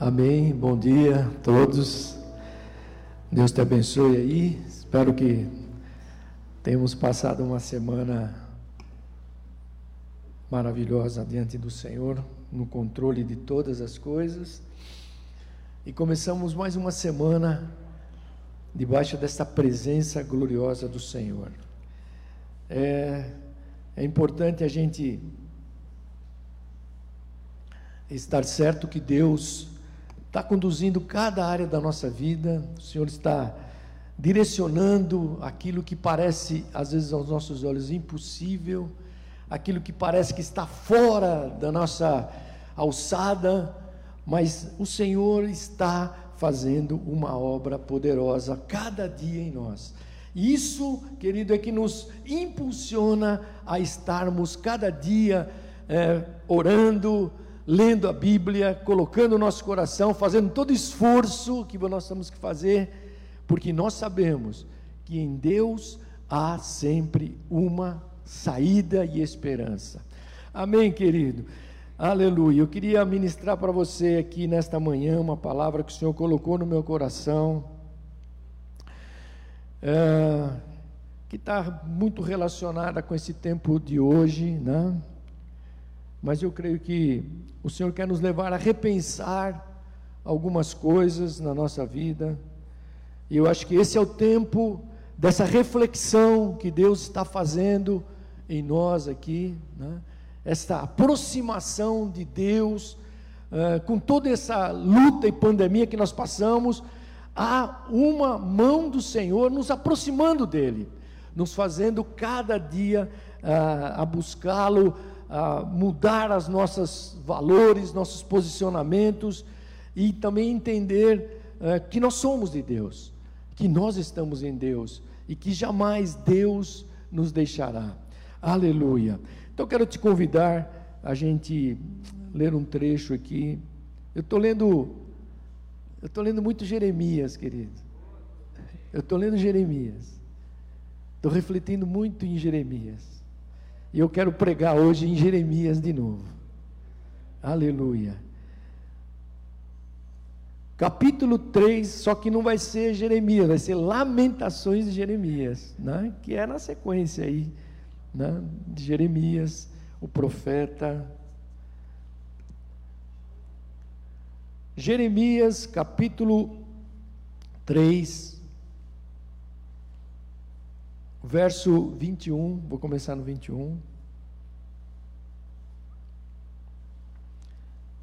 Amém. Bom dia a todos. Deus te abençoe aí. Espero que tenhamos passado uma semana maravilhosa diante do Senhor, no controle de todas as coisas. E começamos mais uma semana debaixo desta presença gloriosa do Senhor. É, é importante a gente estar certo que Deus está conduzindo cada área da nossa vida, o Senhor está direcionando aquilo que parece, às vezes, aos nossos olhos impossível, aquilo que parece que está fora da nossa alçada, mas o Senhor está fazendo uma obra poderosa cada dia em nós. Isso, querido, é que nos impulsiona a estarmos cada dia é, orando, lendo a Bíblia, colocando o nosso coração, fazendo todo esforço que nós temos que fazer, porque nós sabemos que em Deus há sempre uma saída e esperança. Amém, querido? Aleluia. Eu queria ministrar para você aqui nesta manhã uma palavra que o Senhor colocou no meu coração, é, que está muito relacionada com esse tempo de hoje, né? Mas eu creio que o Senhor quer nos levar a repensar algumas coisas na nossa vida, e eu acho que esse é o tempo dessa reflexão que Deus está fazendo em nós aqui, né? esta aproximação de Deus, uh, com toda essa luta e pandemia que nós passamos, há uma mão do Senhor nos aproximando dEle, nos fazendo cada dia uh, a buscá-lo, a mudar as nossos valores, nossos posicionamentos e também entender uh, que nós somos de Deus, que nós estamos em Deus e que jamais Deus nos deixará. Aleluia. Então quero te convidar a gente ler um trecho aqui. Eu estou lendo, eu estou lendo muito Jeremias, querido. Eu estou lendo Jeremias. Estou refletindo muito em Jeremias. E eu quero pregar hoje em Jeremias de novo. Aleluia. Capítulo 3, só que não vai ser Jeremias, vai ser Lamentações de Jeremias, né? que é na sequência aí, né? de Jeremias, o profeta. Jeremias, capítulo 3, verso 21, vou começar no 21.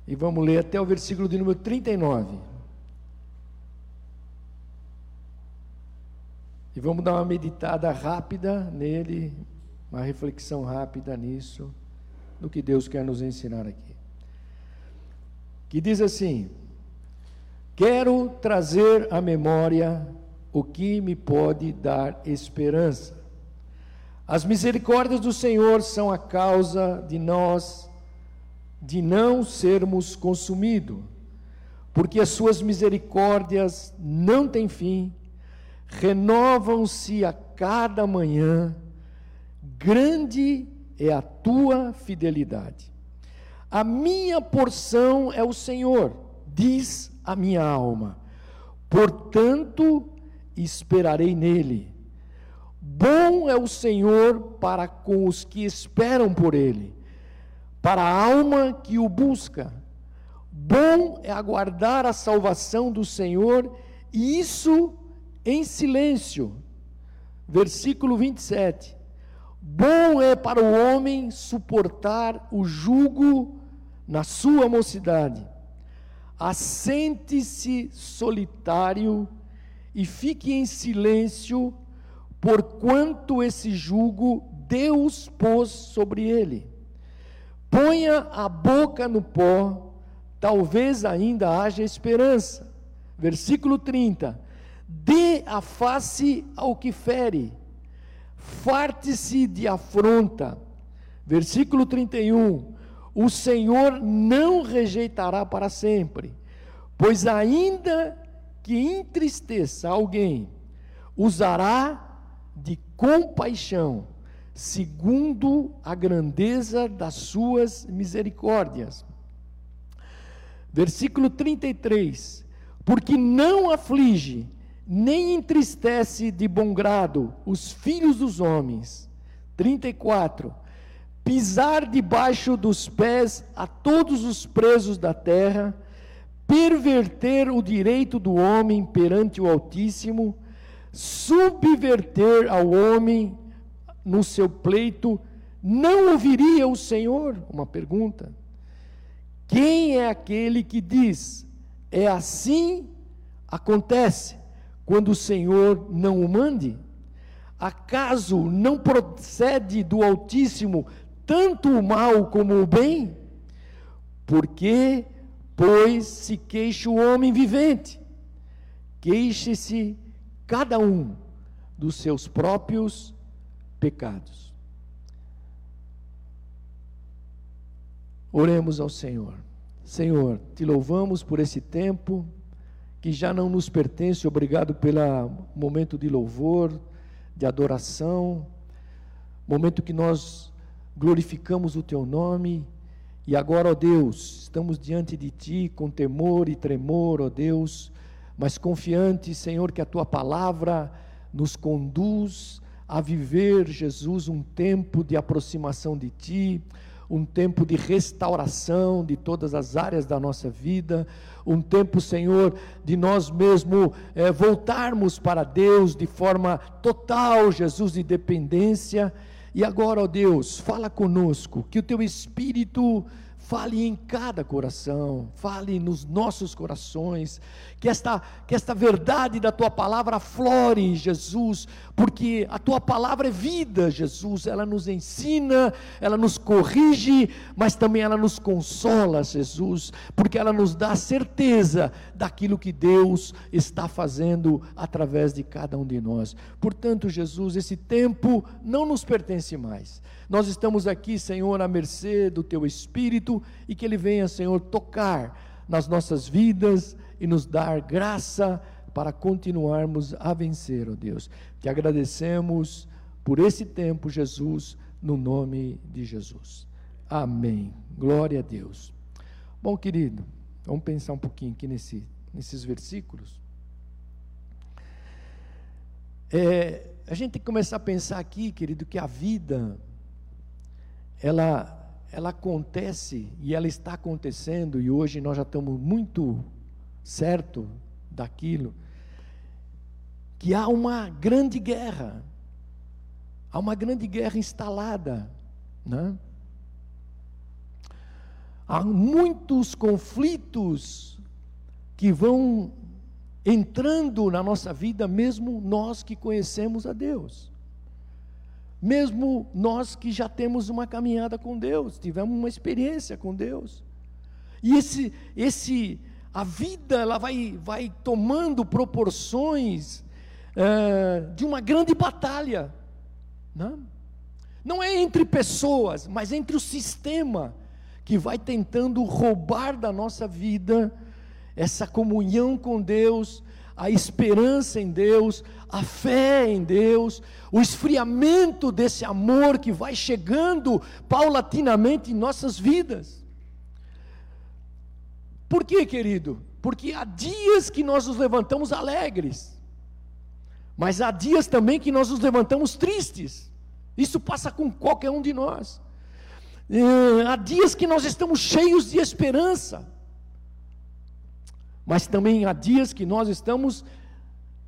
E vamos ler até o versículo de número 39. E vamos dar uma meditada rápida nele, uma reflexão rápida nisso, no que Deus quer nos ensinar aqui. Que diz assim: Quero trazer à memória o que me pode dar esperança. As misericórdias do Senhor são a causa de nós de não sermos consumidos, porque as suas misericórdias não têm fim, renovam-se a cada manhã, grande é a tua fidelidade. A minha porção é o Senhor, diz a minha alma. Portanto, esperarei nele. Bom é o Senhor para com os que esperam por ele, para a alma que o busca. Bom é aguardar a salvação do Senhor, e isso em silêncio. Versículo 27. Bom é para o homem suportar o jugo na sua mocidade. Assente-se solitário e fique em silêncio, porquanto esse jugo Deus pôs sobre ele. Ponha a boca no pó, talvez ainda haja esperança. Versículo 30. Dê a face ao que fere, farte-se de afronta. Versículo 31. O Senhor não rejeitará para sempre, pois ainda que entristeça alguém, usará de compaixão, segundo a grandeza das suas misericórdias. Versículo 33: Porque não aflige, nem entristece de bom grado os filhos dos homens. 34. Pisar debaixo dos pés a todos os presos da terra, perverter o direito do homem perante o Altíssimo, subverter ao homem no seu pleito, não ouviria o Senhor? Uma pergunta. Quem é aquele que diz, é assim acontece, quando o Senhor não o mande? Acaso não procede do Altíssimo tanto o mal como o bem? Porque, pois, se queixa o homem vivente, queixe-se cada um dos seus próprios pecados. Oremos ao Senhor. Senhor, te louvamos por esse tempo que já não nos pertence. Obrigado pelo momento de louvor, de adoração, momento que nós glorificamos o teu nome. E agora, ó Deus, estamos diante de ti com temor e tremor, ó Deus, mas confiante, Senhor, que a tua palavra nos conduz a viver, Jesus, um tempo de aproximação de ti, um tempo de restauração de todas as áreas da nossa vida, um tempo, Senhor, de nós mesmos é, voltarmos para Deus de forma total, Jesus, de dependência. E agora, ó Deus, fala conosco, que o teu Espírito fale em cada coração, fale nos nossos corações, que esta, que esta verdade da tua palavra flore, Jesus, porque a tua palavra é vida, Jesus, ela nos ensina, ela nos corrige, mas também ela nos consola, Jesus, porque ela nos dá certeza daquilo que Deus está fazendo através de cada um de nós. Portanto, Jesus, esse tempo não nos pertence mais. Nós estamos aqui, Senhor, à mercê do teu Espírito e que ele venha, Senhor, tocar nas nossas vidas e nos dar graça para continuarmos a vencer, ó oh Deus. Te agradecemos por esse tempo, Jesus, no nome de Jesus. Amém. Glória a Deus. Bom, querido, vamos pensar um pouquinho aqui nesse, nesses versículos. É, a gente tem que começar a pensar aqui, querido, que a vida ela ela acontece e ela está acontecendo e hoje nós já estamos muito certo daquilo que há uma grande guerra. Há uma grande guerra instalada, né? Há muitos conflitos que vão entrando na nossa vida, mesmo nós que conhecemos a Deus mesmo nós que já temos uma caminhada com Deus, tivemos uma experiência com Deus. E esse, esse, a vida ela vai, vai tomando proporções é, de uma grande batalha? Né? não é entre pessoas, mas entre o sistema que vai tentando roubar da nossa vida essa comunhão com Deus, a esperança em Deus, a fé em Deus, o esfriamento desse amor que vai chegando paulatinamente em nossas vidas. Por quê, querido? Porque há dias que nós nos levantamos alegres, mas há dias também que nós nos levantamos tristes. Isso passa com qualquer um de nós. É, há dias que nós estamos cheios de esperança, mas também há dias que nós estamos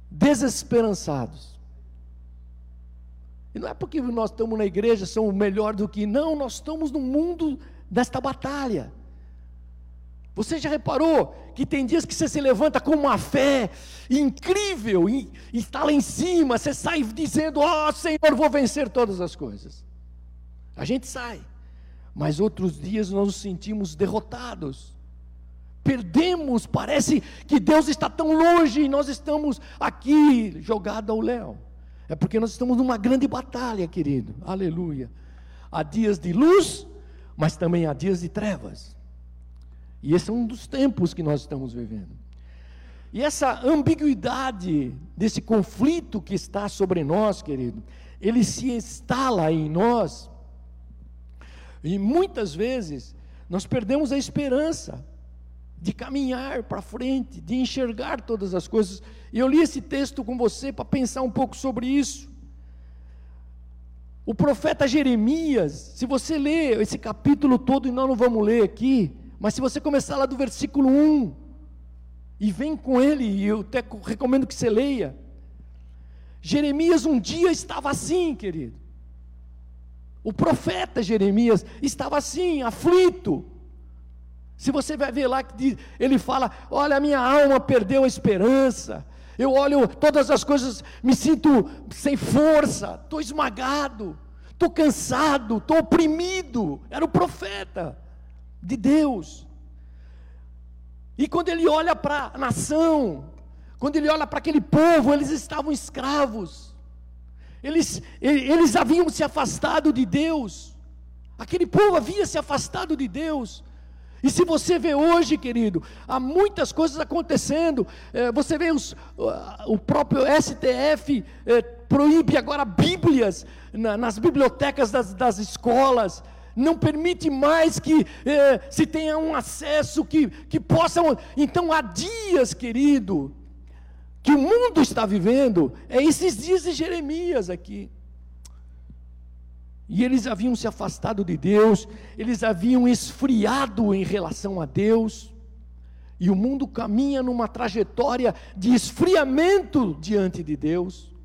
desesperançados. E não é porque nós estamos na igreja, somos melhor do que. Não, nós estamos no mundo desta batalha. Você já reparou que tem dias que você se levanta com uma fé incrível e, está lá em cima, você sai dizendo: Ó oh, Senhor, vou vencer todas as coisas. A gente sai, mas outros dias nós nos sentimos derrotados perdemos, parece que Deus está tão longe e nós estamos aqui jogados ao léu. É porque nós estamos numa grande batalha, querido. Aleluia. Há dias de luz, mas também há dias de trevas. E esse é um dos tempos que nós estamos vivendo. E essa ambiguidade desse conflito que está sobre nós, querido, ele se instala em nós. E muitas vezes nós perdemos a esperança de caminhar para frente, de enxergar todas as coisas. E eu li esse texto com você para pensar um pouco sobre isso. O profeta Jeremias, se você ler esse capítulo todo, e nós não vamos ler aqui, mas se você começar lá do versículo 1, e vem com ele, e eu até recomendo que você leia. Jeremias um dia estava assim, querido. O profeta Jeremias estava assim, aflito, se você vai ver lá que ele fala: Olha, minha alma perdeu a esperança. Eu olho todas as coisas, me sinto sem força, estou esmagado, estou cansado, estou oprimido. Era o profeta de Deus. E quando ele olha para a nação, quando ele olha para aquele povo, eles estavam escravos, eles, eles haviam se afastado de Deus, aquele povo havia se afastado de Deus, e se você vê hoje, querido, há muitas coisas acontecendo. É, você vê os, o próprio STF é, proíbe agora Bíblias na, nas bibliotecas das, das, escolas. Não permite mais que é, se tenha um acesso que, que possam. Então há dias, querido, que o mundo está vivendo. É esses dias de Jeremias aqui. E eles haviam se afastado de Deus, eles haviam esfriado em relação a Deus, e o mundo caminha numa trajetória de esfriamento diante de Deus.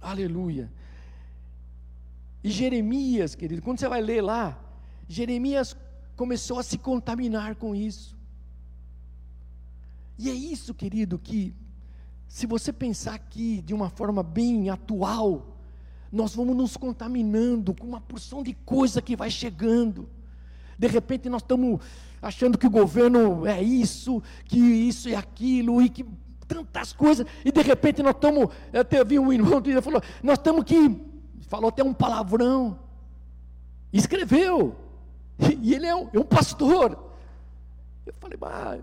Aleluia. E Jeremias, querido, quando você vai ler lá, Jeremias começou a se contaminar com isso. E é isso, querido, que, se você pensar aqui de uma forma bem atual, nós vamos nos contaminando com uma porção de coisa que vai chegando. De repente nós estamos achando que o governo é isso, que isso e aquilo, e que tantas coisas, e de repente nós estamos, até vi um irmão que falou, nós estamos que, falou até um palavrão, escreveu, e, ele é um, é um pastor. Eu falei, mas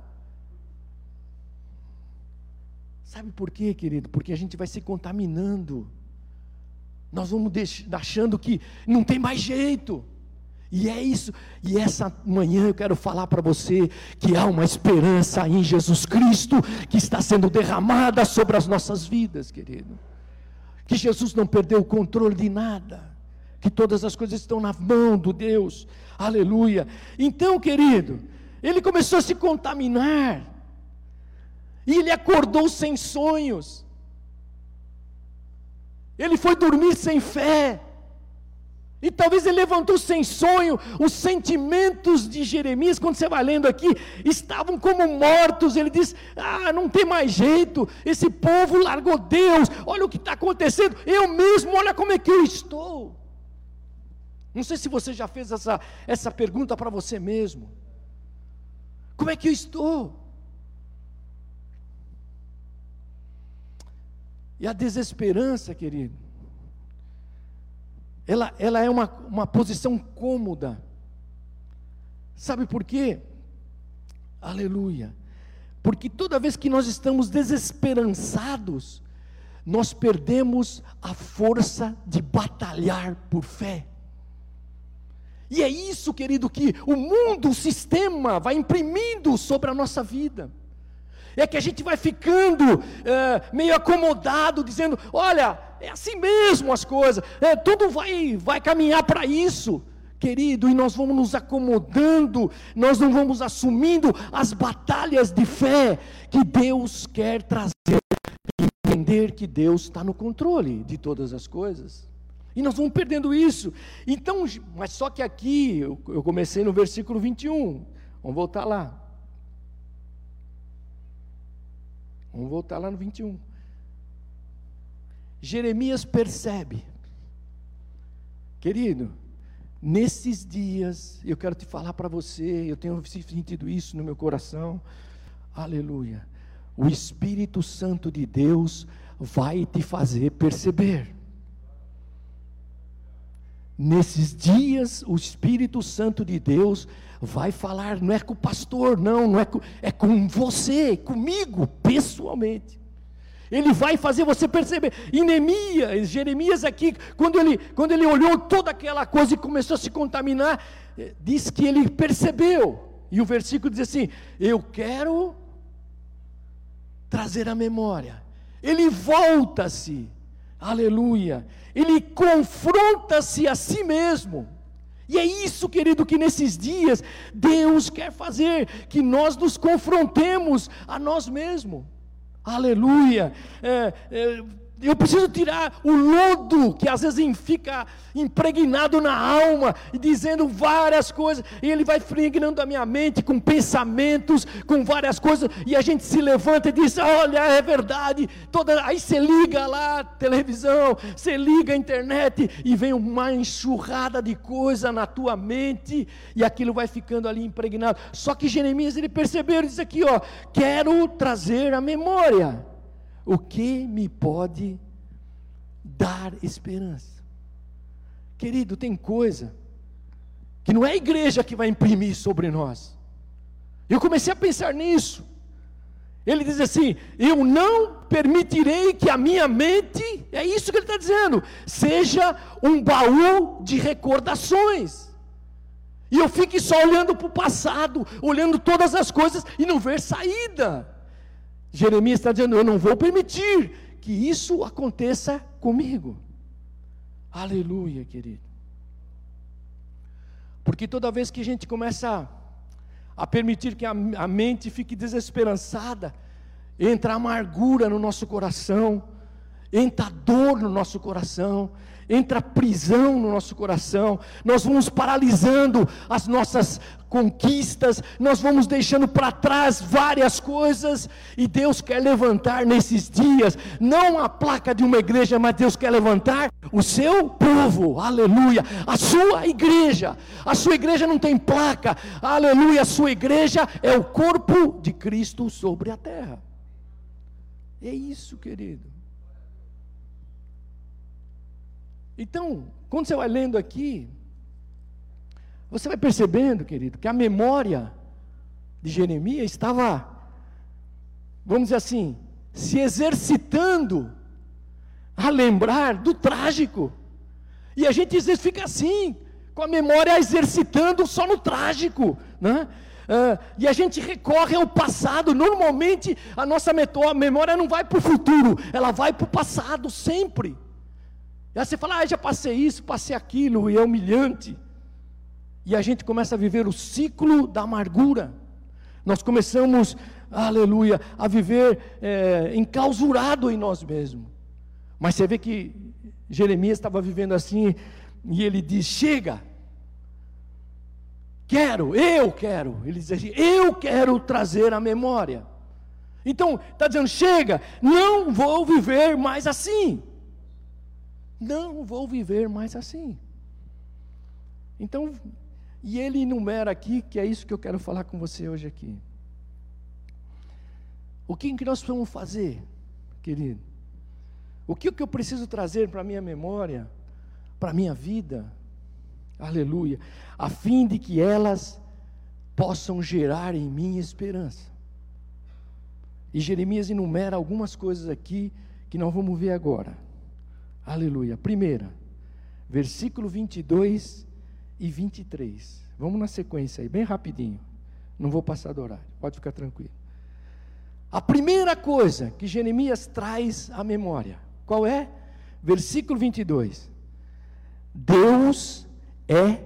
sabe por quê, querido? Porque a gente vai se contaminando nós vamos achando que não tem mais jeito. E é isso, e essa manhã eu quero falar para você que há uma esperança em Jesus Cristo que está sendo derramada sobre as nossas vidas, querido. Que Jesus não perdeu o controle de nada, que todas as coisas estão na mão do Deus, aleluia. Então, querido, ele começou a se contaminar, e ele acordou sem sonhos, ele foi dormir sem fé. E talvez ele levantou sem sonho. Os sentimentos de Jeremias, quando você vai lendo aqui, estavam como mortos. Ele diz: Ah, não tem mais jeito. Esse povo largou Deus. Olha o que está acontecendo. Eu mesmo, olha como é que eu estou. Não sei se você já fez essa, essa pergunta para você mesmo. Como é que eu estou? E a desesperança, querido, ela, ela é uma, uma posição cômoda. Sabe por quê? Aleluia. Porque toda vez que nós estamos desesperançados, nós perdemos a força de batalhar por fé. E é isso, querido, que o mundo, o sistema, vai imprimindo sobre a nossa vida é que a gente vai ficando é, meio acomodado, dizendo: olha, é assim mesmo as coisas, é, tudo vai, vai caminhar para isso. Querido, e nós vamos nos acomodando, nós não vamos assumindo as batalhas de fé que Deus quer trazer, entender que Deus está no controle de todas as coisas. E nós vamos perdendo isso. Então, mas só que aqui, eu, eu comecei no versículo 21, vamos voltar lá. Vamos voltar lá no 21. Jeremias percebe, querido, nesses dias, eu quero te falar para você, eu tenho sentido isso no meu coração, aleluia. O Espírito Santo de Deus vai te fazer perceber. Nesses dias, o Espírito Santo de Deus vai falar, não é com o pastor, não, não é com, é com você, comigo, pessoalmente. Ele vai fazer você perceber. E Neemias, Jeremias aqui, quando ele, quando ele olhou toda aquela coisa e começou a se contaminar, eh, diz que ele percebeu. E o versículo diz assim: Eu quero trazer a memória. Ele volta-se, aleluia. Ele confronta-se a si mesmo. E é isso, querido, que nesses dias Deus quer fazer, que nós nos confrontemos a nós mesmos. Aleluia. É, é, eu preciso tirar o lodo que às vezes fica impregnado na alma, e dizendo várias coisas, e ele vai impregnando a minha mente com pensamentos, com várias coisas, e a gente se levanta e diz: Olha, é verdade. Toda... Aí você liga lá a televisão, você liga a internet, e vem uma enxurrada de coisa na tua mente, e aquilo vai ficando ali impregnado. Só que Jeremias ele percebeu, ele diz aqui: ó, Quero trazer a memória o que me pode dar esperança? Querido, tem coisa que não é a igreja que vai imprimir sobre nós. Eu comecei a pensar nisso. Ele diz assim: Eu não permitirei que a minha mente, é isso que ele está dizendo, seja um baú de recordações. E eu fique só olhando para o passado, olhando todas as coisas e não ver saída. Jeremias está dizendo: Eu não vou permitir que isso aconteça comigo. Aleluia, querido. Porque toda vez que a gente começa a, permitir que a, a mente fique desesperançada, entra amargura no nosso coração, entra dor no nosso coração, entra prisão no nosso coração, nós vamos paralisando as nossas conquistas, nós vamos deixando para trás várias coisas, e Deus quer levantar nesses dias, não a placa de uma igreja, mas Deus quer levantar o seu povo, aleluia, a sua igreja, a sua igreja não tem placa, aleluia, a sua igreja é o corpo de Cristo sobre a terra. É isso, querido. Então, quando você vai lendo aqui, você vai percebendo, querido, que a memória de Jeremias estava, vamos dizer assim, se exercitando a lembrar do trágico. E a gente às vezes fica assim, com a memória exercitando só no trágico, né? Uh, e a gente recorre ao passado. Normalmente a nossa memória não vai para o futuro, ela vai para o passado sempre. E aí você fala, ah, já passei isso, passei aquilo, e é humilhante. E a gente começa a viver o ciclo da amargura. Nós começamos, aleluia, a viver é, em nós mesmos. Mas você vê que Jeremias estava vivendo assim, e ele diz: Chega, quero, eu quero. Ele diz assim: Eu quero trazer a memória. Então, está dizendo: Chega, não vou viver mais assim. Não vou viver mais assim. Então, e ele enumera aqui, que é isso que eu quero falar com você hoje aqui. O que, que nós vamos fazer, querido? O que, que eu preciso trazer para a minha memória, para a minha vida? Aleluia. A fim de que elas possam gerar em mim esperança. E Jeremias enumera algumas coisas aqui que nós vamos ver agora. Aleluia. Primeira, versículo 22 e 23. Vamos na sequência aí, bem rapidinho. Não vou passar do horário, pode ficar tranquilo. A primeira coisa que Jeremias traz à memória, qual é? Versículo 22. Deus é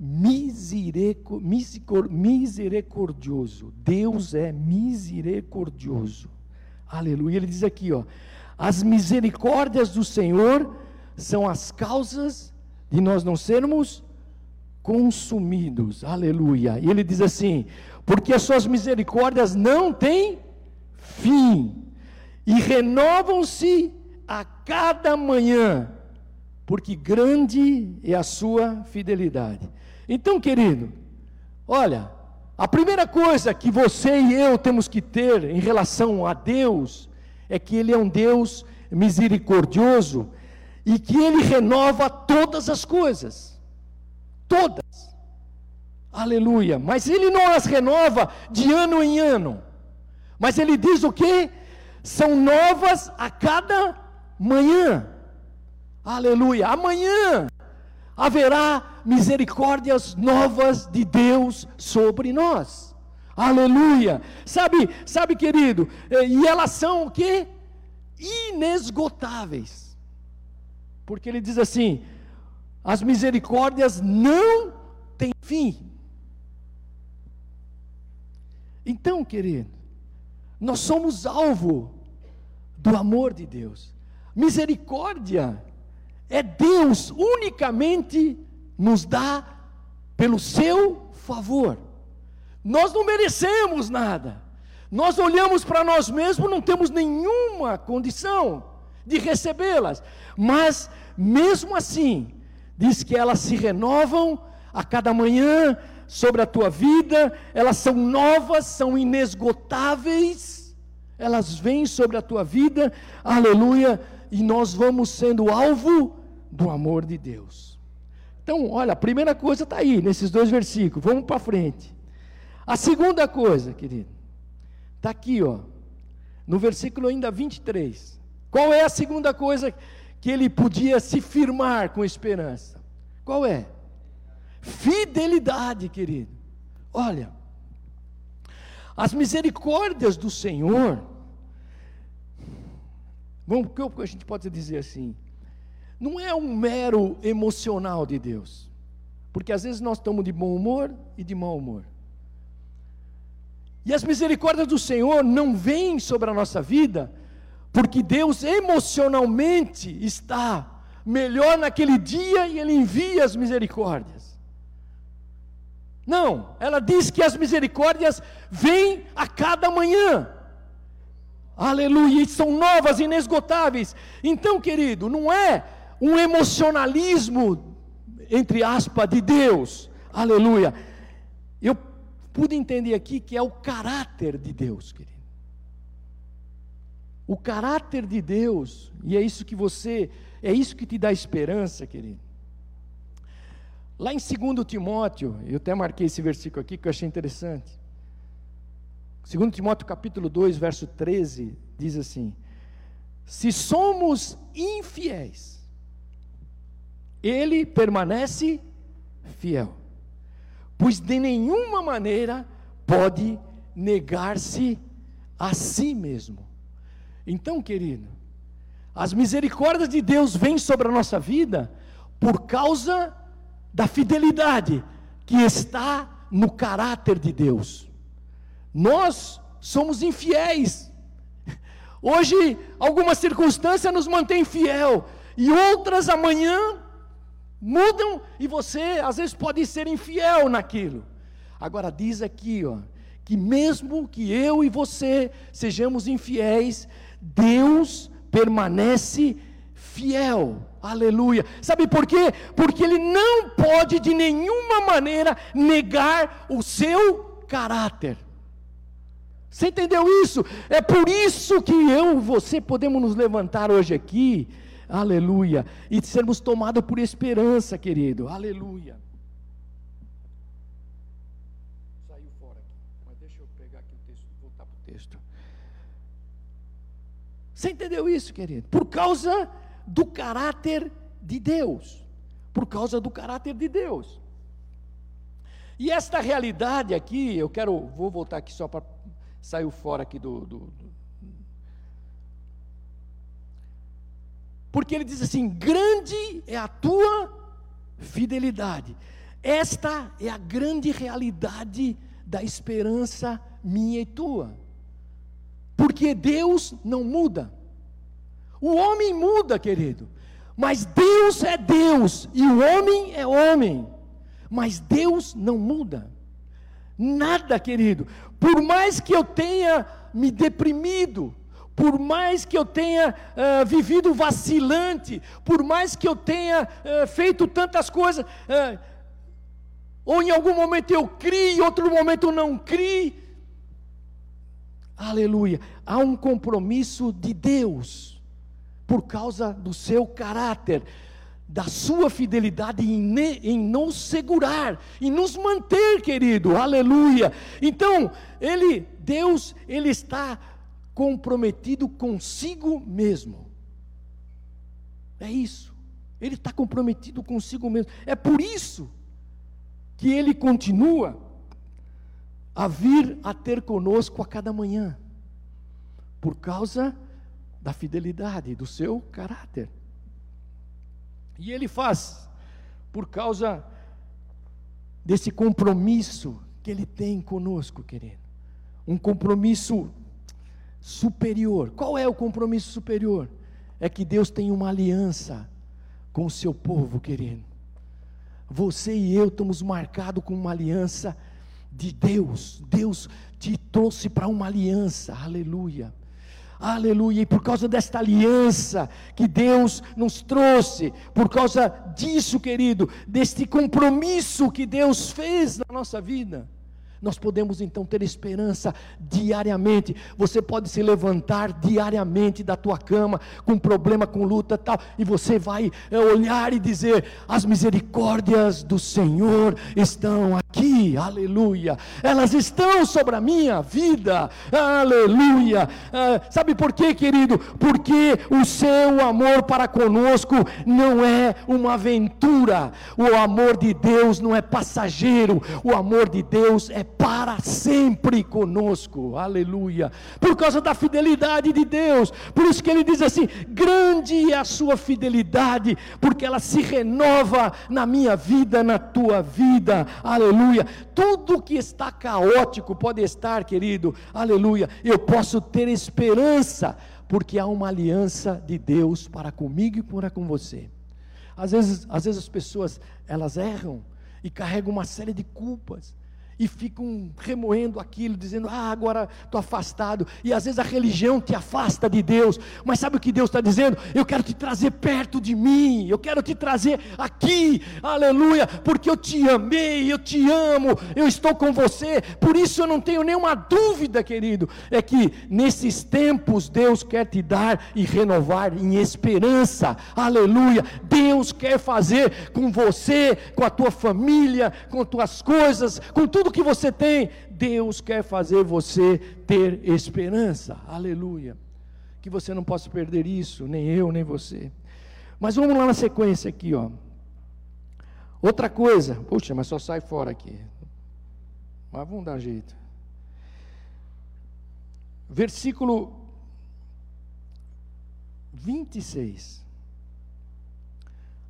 misericordioso. Deus é misericordioso. Aleluia. Ele diz aqui, ó: as misericórdias do Senhor são as causas de nós não sermos consumidos. Aleluia. E ele diz assim: porque as suas misericórdias não têm fim e renovam-se a cada manhã, porque grande é a sua fidelidade. Então, querido, olha, a primeira coisa que você e eu temos que ter em relação a Deus é que Ele é um Deus misericordioso e que Ele renova todas as coisas. Todas. Aleluia. Mas Ele não as renova de ano em ano. Mas Ele diz o que? São novas a cada manhã. Aleluia. Amanhã haverá misericórdias novas de Deus sobre nós. Aleluia! Sabe, sabe, querido, eh, e elas são o que? Inesgotáveis. Porque ele diz assim: as misericórdias não têm fim. Então, querido, nós somos alvo do amor de Deus. Misericórdia é Deus unicamente nos dá pelo seu favor. Nós não merecemos nada. Nós olhamos para nós mesmos, não temos nenhuma condição de recebê-las. Mas, mesmo assim, diz que elas se renovam a cada manhã sobre a tua vida, elas são novas, são inesgotáveis, elas vêm sobre a tua vida, aleluia, e nós vamos sendo alvo do amor de Deus. Então, olha, a primeira coisa está aí, nesses dois versículos, vamos para frente. A segunda coisa, querido, está aqui, ó, no versículo ainda 23. Qual é a segunda coisa que ele podia se firmar com esperança? Qual é? Fidelidade, querido. Olha, as misericórdias do Senhor, vamos, que a gente pode dizer assim, não é um mero emocional de Deus, porque às vezes nós estamos de bom humor e de mau humor. E as misericórdias do Senhor não vêm sobre a nossa vida, porque Deus emocionalmente está melhor naquele dia e Ele envia as misericórdias. Não, ela diz que as misericórdias vêm a cada manhã. Aleluia, e são novas, inesgotáveis. Então, querido, não é um emocionalismo, entre aspas, de Deus. Aleluia. Eu pude entender aqui que é o caráter de Deus, querido. O caráter de Deus, e é isso que você, é isso que te dá esperança, querido. Lá em 2 Timóteo, eu até marquei esse versículo aqui que eu achei interessante. 2 Timóteo capítulo 2, verso 13, diz assim: Se somos infiéis, ele permanece fiel, pois de nenhuma maneira pode negar-se a si mesmo. Então, querido, as misericórdias de Deus vêm sobre a nossa vida por causa da fidelidade que está no caráter de Deus. Nós somos infiéis. Hoje, algumas circunstâncias nos mantêm fiel, e outras amanhã mudam, e você às vezes pode ser infiel naquilo. Agora, diz aqui, ó, que mesmo que eu e você sejamos infiéis, Deus permanece fiel. Aleluia. Sabe por quê? Porque ele não pode de nenhuma maneira negar o seu caráter. Você entendeu isso? É por isso que eu e você podemos nos levantar hoje aqui, aleluia, e sermos tomados por esperança, querido, aleluia. Saiu fora aqui, mas deixa eu pegar aqui o texto, voltar para o texto. Você entendeu isso, querido? Por causa do caráter de Deus. Por causa do caráter de Deus. E esta realidade aqui, eu quero, vou voltar aqui só para sair fora aqui do, do, Porque ele diz assim: grande é a tua fidelidade. Esta é a grande realidade da esperança minha e tua. Porque Deus não muda. O homem muda, querido. Mas Deus é Deus e o homem é homem. Mas Deus não muda. Nada, querido. Por mais que eu tenha me deprimido, por mais que eu tenha uh, vivido vacilante, por mais que eu tenha uh, feito tantas coisas, uh, ou em algum momento eu crie, outro momento eu não crie, aleluia, há um compromisso de Deus por causa do seu caráter, da sua fidelidade em, em nos segurar, em nos manter, querido, aleluia. Então, ele, Deus, ele está comprometido consigo mesmo. É isso. Ele está comprometido consigo mesmo. É por isso que ele continua a vir a ter conosco a cada manhã, por causa da fidelidade, do seu caráter. E ele faz por causa desse compromisso que ele tem conosco, querido. Um compromisso superior. Qual é o compromisso superior? É que Deus tem uma aliança com o seu povo, querido. Você e eu estamos marcados com uma aliança de Deus. Deus te trouxe para uma aliança, aleluia. Aleluia, e por causa desta aliança que Deus nos trouxe, por causa disso, querido, deste compromisso que Deus fez na nossa vida, nós podemos então ter esperança diariamente. Você pode se levantar diariamente da tua cama com problema, com luta tal, e você vai é, olhar e dizer: as misericórdias do Senhor estão aqui, aleluia. Elas estão sobre a minha vida, aleluia. Ah, sabe por quê, querido? Porque o seu amor para conosco não é uma aventura. O amor de Deus não é passageiro. O amor de Deus é para sempre conosco, aleluia, por causa da fidelidade de Deus, por isso que ele diz assim: grande é a sua fidelidade, porque ela se renova na minha vida, na tua vida, aleluia. Tudo que está caótico pode estar, querido, aleluia, eu posso ter esperança, porque há uma aliança de Deus para comigo e para com você. Às vezes, às vezes as pessoas elas erram e carregam uma série de culpas e ficam remoendo aquilo, dizendo: Ah, agora estou afastado. E às vezes a religião te afasta de Deus, mas sabe o que Deus está dizendo? Eu quero te trazer perto de mim, eu quero te trazer aqui, aleluia, porque eu te amei, eu te amo, eu estou com você. Por isso eu não tenho nenhuma dúvida, querido, é que nesses tempos Deus quer te dar e renovar em esperança, aleluia. Deus quer fazer com você, com a tua família, com tuas coisas, com tudo tudo que você tem, Deus quer fazer você ter esperança. Aleluia. Que você não possa perder isso, nem eu, nem você. Mas vamos lá na sequência aqui, ó. Outra coisa, puxa, mas só sai fora aqui. Mas vamos dar jeito. Versículo 26.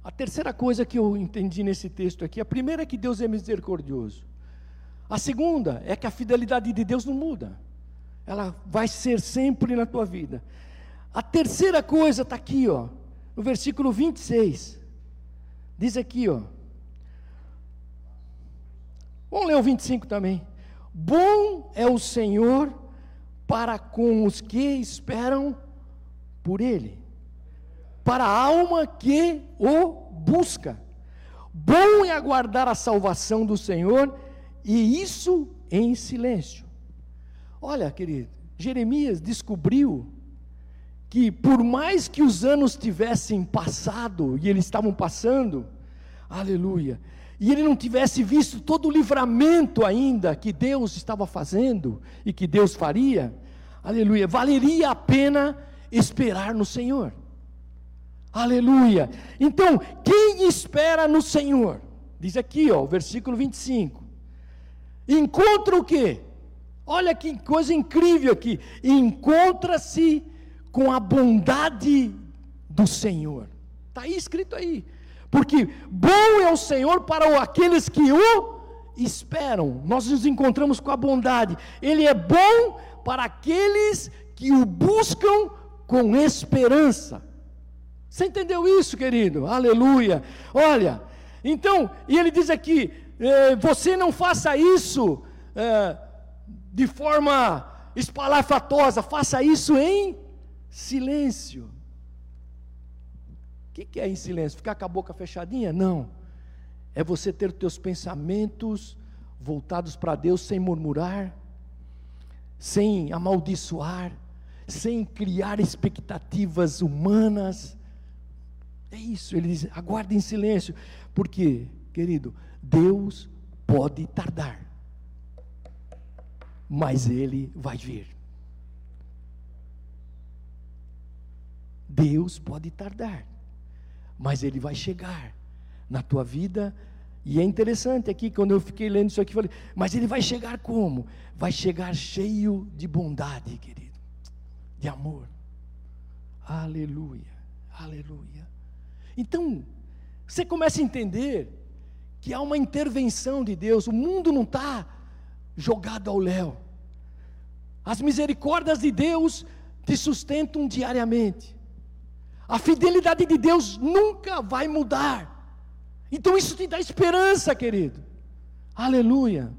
A terceira coisa que eu entendi nesse texto aqui, a primeira é que Deus é misericordioso. A segunda é que a fidelidade de Deus não muda, ela vai ser sempre na tua vida. A terceira coisa está aqui, ó, no versículo 26. Diz aqui, ó. Vamos ler o 25 também. Bom é o Senhor para com os que esperam por Ele, para a alma que o busca. Bom é aguardar a salvação do Senhor e isso em silêncio. Olha, querido, Jeremias descobriu que por mais que os anos tivessem passado, e eles estavam passando, aleluia, e ele não tivesse visto todo o livramento ainda que Deus estava fazendo e que Deus faria, aleluia, valeria a pena esperar no Senhor. Aleluia. Então, quem espera no Senhor? Diz aqui, ó, o versículo 25 encontra o quê? Olha que coisa incrível aqui. Encontra-se com a bondade do Senhor. Está aí escrito aí. Porque bom é o Senhor para aqueles que o esperam. Nós nos encontramos com a bondade. Ele é bom para aqueles que o buscam com esperança. Você entendeu isso, querido? Aleluia. Olha, então, e ele diz aqui: é, você não faça isso é, de forma espalhafatosa, faça isso em silêncio. O que, que é em silêncio? Ficar com a boca fechadinha? Não. É você ter os teus pensamentos voltados para Deus sem murmurar, sem amaldiçoar, sem criar expectativas humanas. É isso, ele diz: aguarde em silêncio, porque, querido, Deus pode tardar, mas Ele vai vir. Deus pode tardar, mas ele vai chegar na tua vida. E é interessante aqui, quando eu fiquei lendo isso aqui, falei, mas ele vai chegar como? Vai chegar cheio de bondade, querido, de amor. Aleluia, aleluia. Então, você começa a entender que há uma intervenção de Deus, o mundo não está jogado ao léu. As misericórdias de Deus te sustentam diariamente. A fidelidade de Deus nunca vai mudar. Então isso te dá esperança, querido. Aleluia.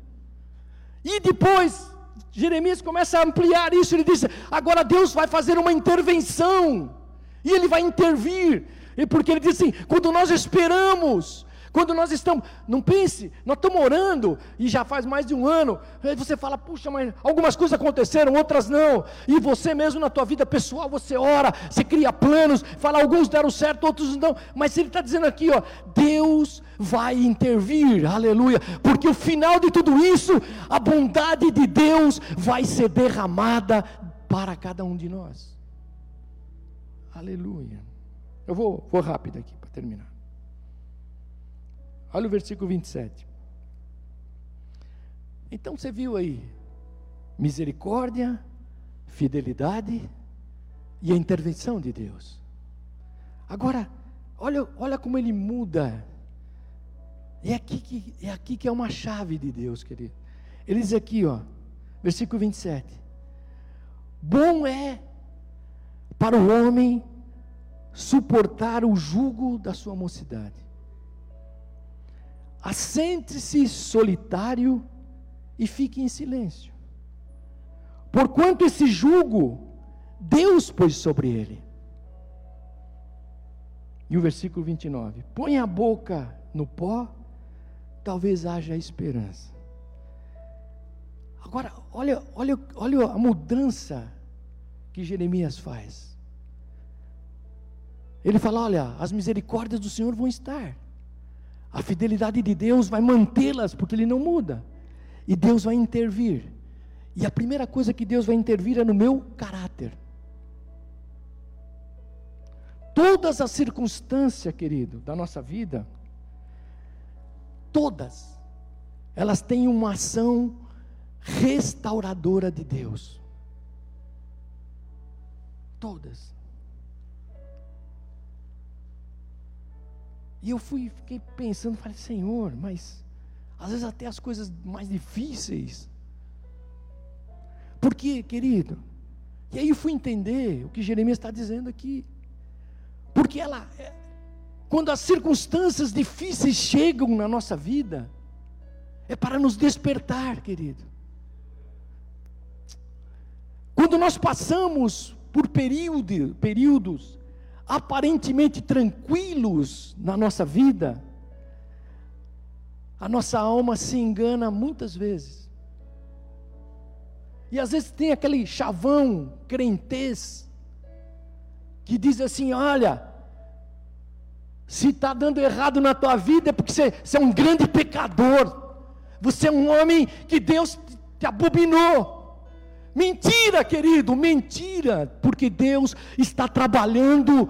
E depois, Jeremias começa a ampliar isso, ele diz: agora Deus vai fazer uma intervenção, e Ele vai intervir, e porque Ele diz assim: quando nós esperamos, quando nós estamos, não pense, nós estamos orando e já faz mais de um ano, aí você fala, puxa, mas algumas coisas aconteceram, outras não, e você mesmo na tua vida pessoal, você ora, você cria planos, fala, alguns deram certo, outros não, mas ele está dizendo aqui, ó, Deus vai intervir, aleluia, porque o final de tudo isso, a bondade de Deus vai ser derramada para cada um de nós, aleluia. Eu vou, vou rápido aqui para terminar. Olha o versículo 27. Então você viu aí misericórdia, fidelidade e a intervenção de Deus. Agora, olha, olha como ele muda. É aqui, que, é aqui que é uma chave de Deus, querido. Ele diz aqui, ó, versículo 27. Bom é para o homem suportar o jugo da sua mocidade assente-se solitário e fique em silêncio. Porquanto esse jugo Deus pôs sobre ele. E o versículo 29: Põe a boca no pó, talvez haja esperança. Agora, olha, olha, olha a mudança que Jeremias faz. Ele fala: Olha, as misericórdias do Senhor vão estar. A fidelidade de Deus vai mantê-las, porque Ele não muda. E Deus vai intervir. E a primeira coisa que Deus vai intervir é no meu caráter. Todas as circunstâncias, querido, da nossa vida, todas, elas têm uma ação restauradora de Deus. Todas. E eu fui, fiquei pensando, falei, Senhor, mas às vezes até as coisas mais difíceis. Por quê, querido? E aí eu fui entender o que Jeremias está dizendo aqui. Porque ela, é, quando as circunstâncias difíceis chegam na nossa vida, é para nos despertar, querido. Quando nós passamos por período, períodos aparentemente tranquilos na nossa vida, a nossa alma se engana muitas vezes. E às vezes tem aquele chavão crentez que diz assim: olha, se está dando errado na tua vida é porque você, você, é um grande pecador, você é um homem que Deus te abominou. Mentira, querido, mentira, porque Deus está trabalhando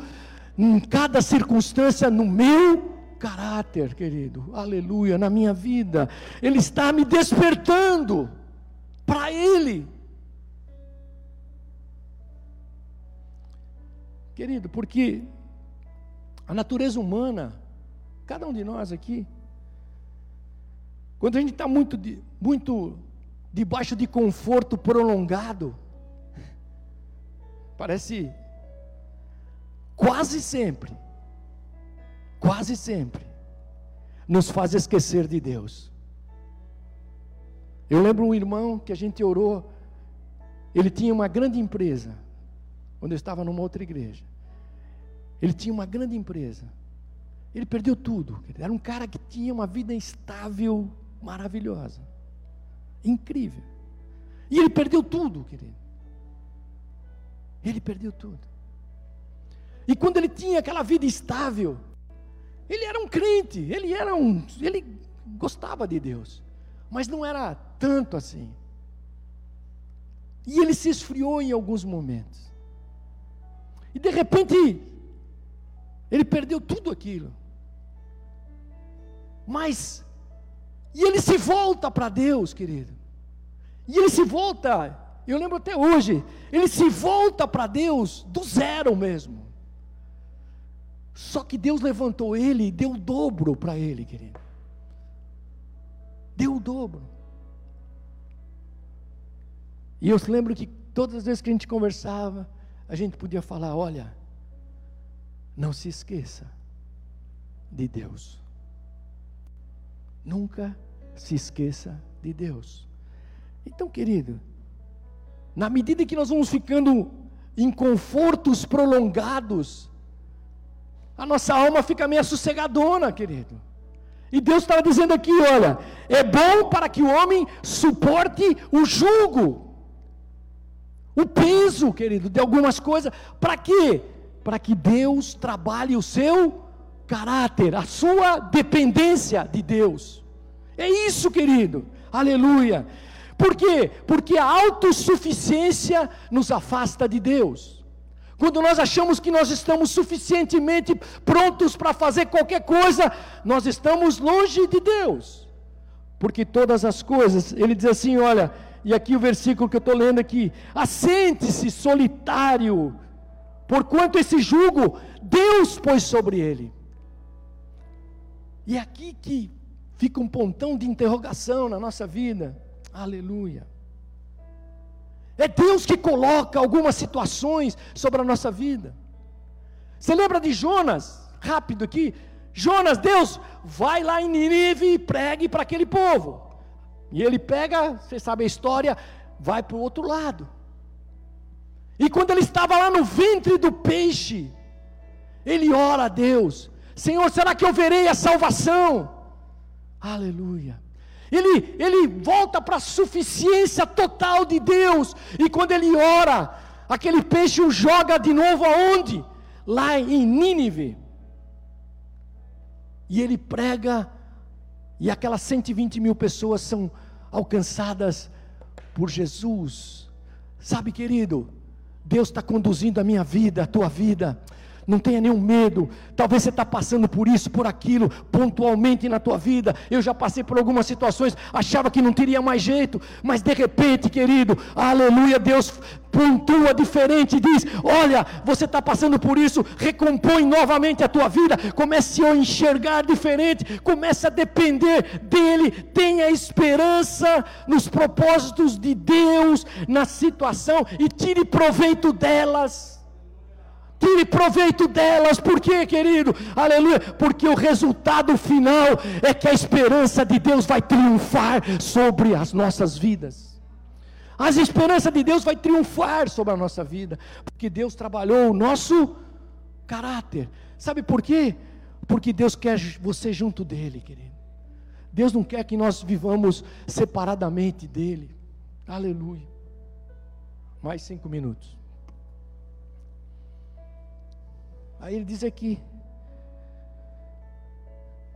em cada circunstância no meu caráter, querido, aleluia, na minha vida, Ele está me despertando para Ele. Querido, porque a natureza humana, cada um de nós aqui, quando a gente está muito, muito debaixo de conforto prolongado, parece quase sempre, quase sempre, nos faz esquecer de Deus. Eu lembro um irmão que a gente orou, ele tinha uma grande empresa, quando eu estava numa outra igreja. Ele tinha uma grande empresa. Ele perdeu tudo. Era um cara que tinha uma vida estável, maravilhosa. Incrível. E ele perdeu tudo, querido. Ele perdeu tudo. E quando ele tinha aquela vida estável, ele era um crente, ele era um, ele gostava de Deus, mas não era tanto assim. E ele se esfriou em alguns momentos. E de repente, Ele perdeu tudo aquilo. Mas, e ele se volta para Deus, querido. E ele se volta, eu lembro até hoje, ele se volta para Deus do zero mesmo. Só que Deus levantou ele e deu o dobro para ele, querido. Deu o dobro. E eu lembro que todas as vezes que a gente conversava, a gente podia falar: olha, não se esqueça de Deus. Nunca se esqueça de Deus. Então, querido, na medida que nós vamos ficando em confortos prolongados, a nossa alma fica meio sossegadona, querido. E Deus estava dizendo aqui: olha, é bom para que o homem suporte o jugo, o peso, querido, de algumas coisas. Para quê? Para que Deus trabalhe o seu caráter, a sua dependência de Deus. É isso, querido. Aleluia. Por quê? Porque a autossuficiência nos afasta de Deus. Quando nós achamos que nós estamos suficientemente prontos para fazer qualquer coisa, nós estamos longe de Deus. Porque todas as coisas, ele diz assim: olha, e aqui o versículo que eu estou lendo aqui: assente-se solitário, porquanto esse jugo Deus pôs sobre ele. E é aqui que fica um pontão de interrogação na nossa vida. Aleluia. É Deus que coloca algumas situações sobre a nossa vida. Você lembra de Jonas? Rápido aqui. Jonas, Deus, vai lá em Nínive e pregue para aquele povo. E ele pega, você sabe a história, vai para o outro lado. E quando ele estava lá no ventre do peixe, ele ora a Deus: Senhor, será que eu verei a salvação? Aleluia. Ele, ele volta para a suficiência total de Deus. E quando ele ora, aquele peixe o joga de novo aonde? Lá em Nínive. E ele prega, e aquelas 120 mil pessoas são alcançadas por Jesus. Sabe, querido, Deus está conduzindo a minha vida, a tua vida. Não tenha nenhum medo. Talvez você está passando por isso, por aquilo, pontualmente na tua vida. Eu já passei por algumas situações, achava que não teria mais jeito, mas de repente, querido, aleluia, Deus pontua diferente, diz: Olha, você está passando por isso, recompõe novamente a tua vida, comece a enxergar diferente, comece a depender dEle, tenha esperança nos propósitos de Deus, na situação e tire proveito delas. Tire proveito delas, por quê, querido? Aleluia, porque o resultado final é que a esperança de Deus vai triunfar sobre as nossas vidas. A esperança de Deus vai triunfar sobre a nossa vida, porque Deus trabalhou o nosso caráter. Sabe por quê? Porque Deus quer você junto dele, querido. Deus não quer que nós vivamos separadamente dele. Aleluia. Mais cinco minutos. Aí ele diz aqui: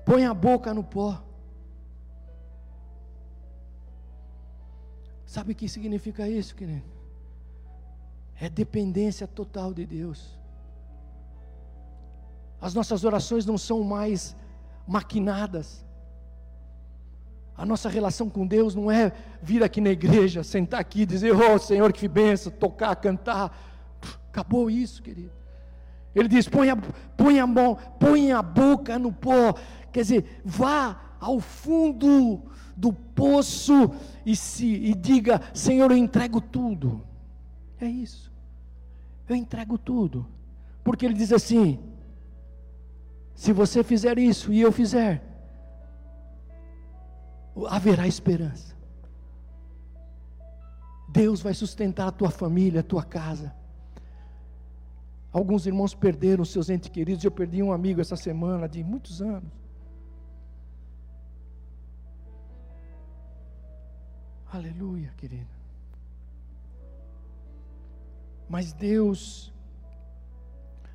põe a boca no pó. Sabe o que significa isso, querido? É dependência total de Deus. As nossas orações não são mais maquinadas. A nossa relação com Deus não é vir aqui na igreja, sentar aqui dizer, oh Senhor, que benção, tocar, cantar. Acabou isso, querido. Ele diz: põe a, põe a mão, põe a boca no pó. Quer dizer, vá ao fundo do poço e, se, e diga: Senhor, eu entrego tudo. É isso. Eu entrego tudo. Porque ele diz assim: se você fizer isso e eu fizer, haverá esperança. Deus vai sustentar a tua família, a tua casa. Alguns irmãos perderam seus entes queridos. Eu perdi um amigo essa semana de muitos anos. Aleluia, querido. Mas Deus,